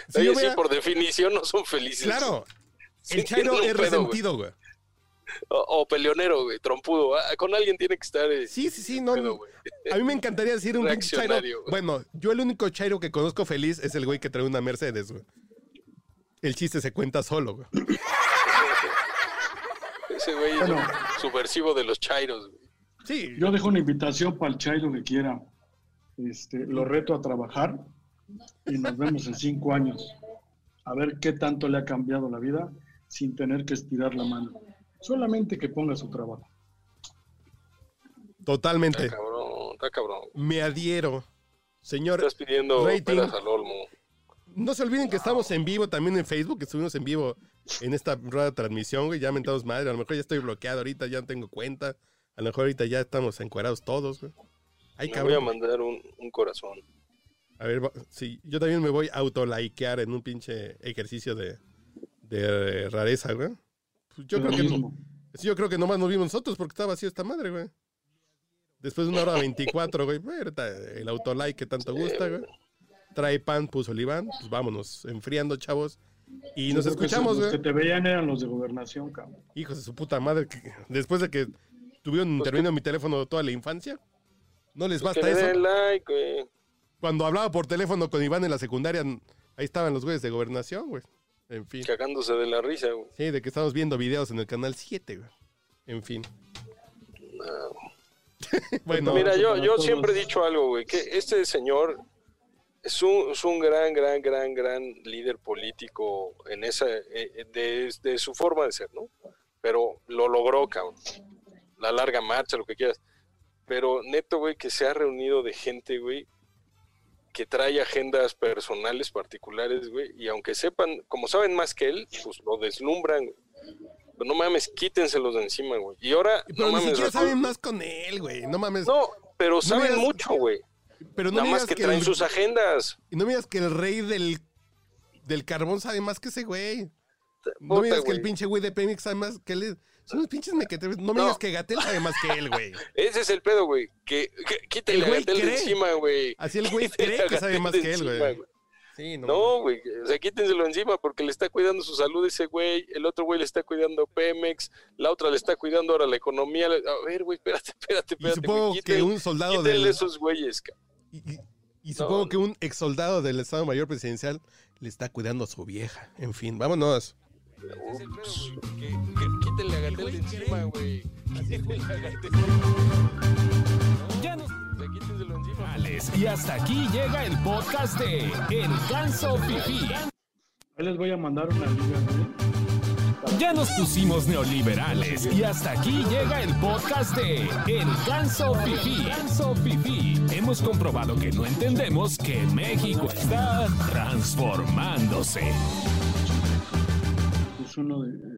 Si Oye, sí, por definición no son felices. Claro, el Chairo es pedo, güey. resentido, güey. O, o peleonero, güey, trompudo. Con alguien tiene que estar. eh, Sí, sí, sí, no. A mí me encantaría decir un pinche chairo. Güey. Bueno, yo el único chairo que conozco feliz es el güey que trae una Mercedes, güey. El chiste se cuenta solo, güey. Ese güey es subversivo de los chairos, güey. Sí, Yo dejo una invitación para el Chairo que quiera. Este, lo reto a trabajar y nos vemos en cinco años. A ver qué tanto le ha cambiado la vida sin tener que estirar la mano. Solamente que ponga su trabajo. totalmente. Está cabrón, está cabrón. Me adhiero. Señor, Estás pidiendo Rating. al olmo. no se olviden que estamos en vivo también en Facebook, que estuvimos en vivo en esta rueda de transmisión, güey. Ya mentados madre. A lo mejor ya estoy bloqueado ahorita, ya no tengo cuenta. A lo mejor ahorita ya estamos encuerados todos, güey. Ay, Me voy a cabrón. mandar un, un corazón. A ver, sí, yo también me voy a autolikear en un pinche ejercicio de, de rareza, güey. Pues yo, creo que, sí, yo creo que nomás nos vimos nosotros porque está vacío esta madre, güey. Después de una hora 24, güey. pues, ahorita el autolike que tanto gusta, güey. Trae pan, puso el Iván. Pues vámonos, enfriando, chavos. Y nos escuchamos, Los que güey. te veían eran los de gobernación, cabrón. Hijos de su puta madre. que- después de que tuvieron intervenido en mi teléfono toda la infancia. No les Pues que basta eso. den like, güey. Cuando hablaba por teléfono con Iván en la secundaria, ahí estaban los güeyes de gobernación, güey. En fin. Cagándose de la risa, güey. Sí, de que estamos viendo videos en el canal 7, güey. En fin. bueno, Mira, yo, yo todos. siempre he dicho algo, güey, que este señor es un, es un gran, gran, gran, gran líder político en esa, eh, de, de su forma de ser, ¿no? Pero lo logró, cabrón. La larga marcha, lo que quieras. Pero neto, güey, que se ha reunido de gente, güey, que trae agendas personales particulares, güey, y aunque sepan, como saben más que él, pues lo deslumbran, güey. Pero no mames, quítenselos de encima, güey. Y ahora, pero no ni mames, siquiera saben más con él, güey. No mames. no, pero saben digas- mucho, güey. pero no Nada más que que, traen el, sus agendas. y no me digas que el rey del, del carbón sabe más que ese güey. No me digas que el güey. pinche güey de Pemex sabe más que él. Son unos pinches mequetres. No me No. digas que Gatel sabe más que él, güey. Ese es el pedo, güey. Que, que quítale El a Gatel de encima, güey. Así el güey cree que sabe más de que él, güey. Sí, no. No, güey. O sea, quítenselo encima porque le está cuidando su salud ese güey. El otro güey le está cuidando Pemex. La otra le está cuidando ahora la economía. A ver, güey, espérate, espérate, Y espérate. supongo güey. que un soldado del. esos güeyes, Y, y- y supongo que un ex soldado del Estado Mayor Presidencial le está cuidando a su vieja. En fin, vámonos. Ups. Que- que- Quítenle a Gatel de encima, güey. Quítenle a Gatell. Ya nos O sea, quítenselo encima. Y hasta aquí llega el podcast de El Ganso Fifi. Ahí les voy a mandar una liga. Ya nos pusimos neoliberales y hasta aquí llega el podcast de El Ganso Fifi. Ganso Fifi. Hemos comprobado que no entendemos que México está transformándose. Es uno de,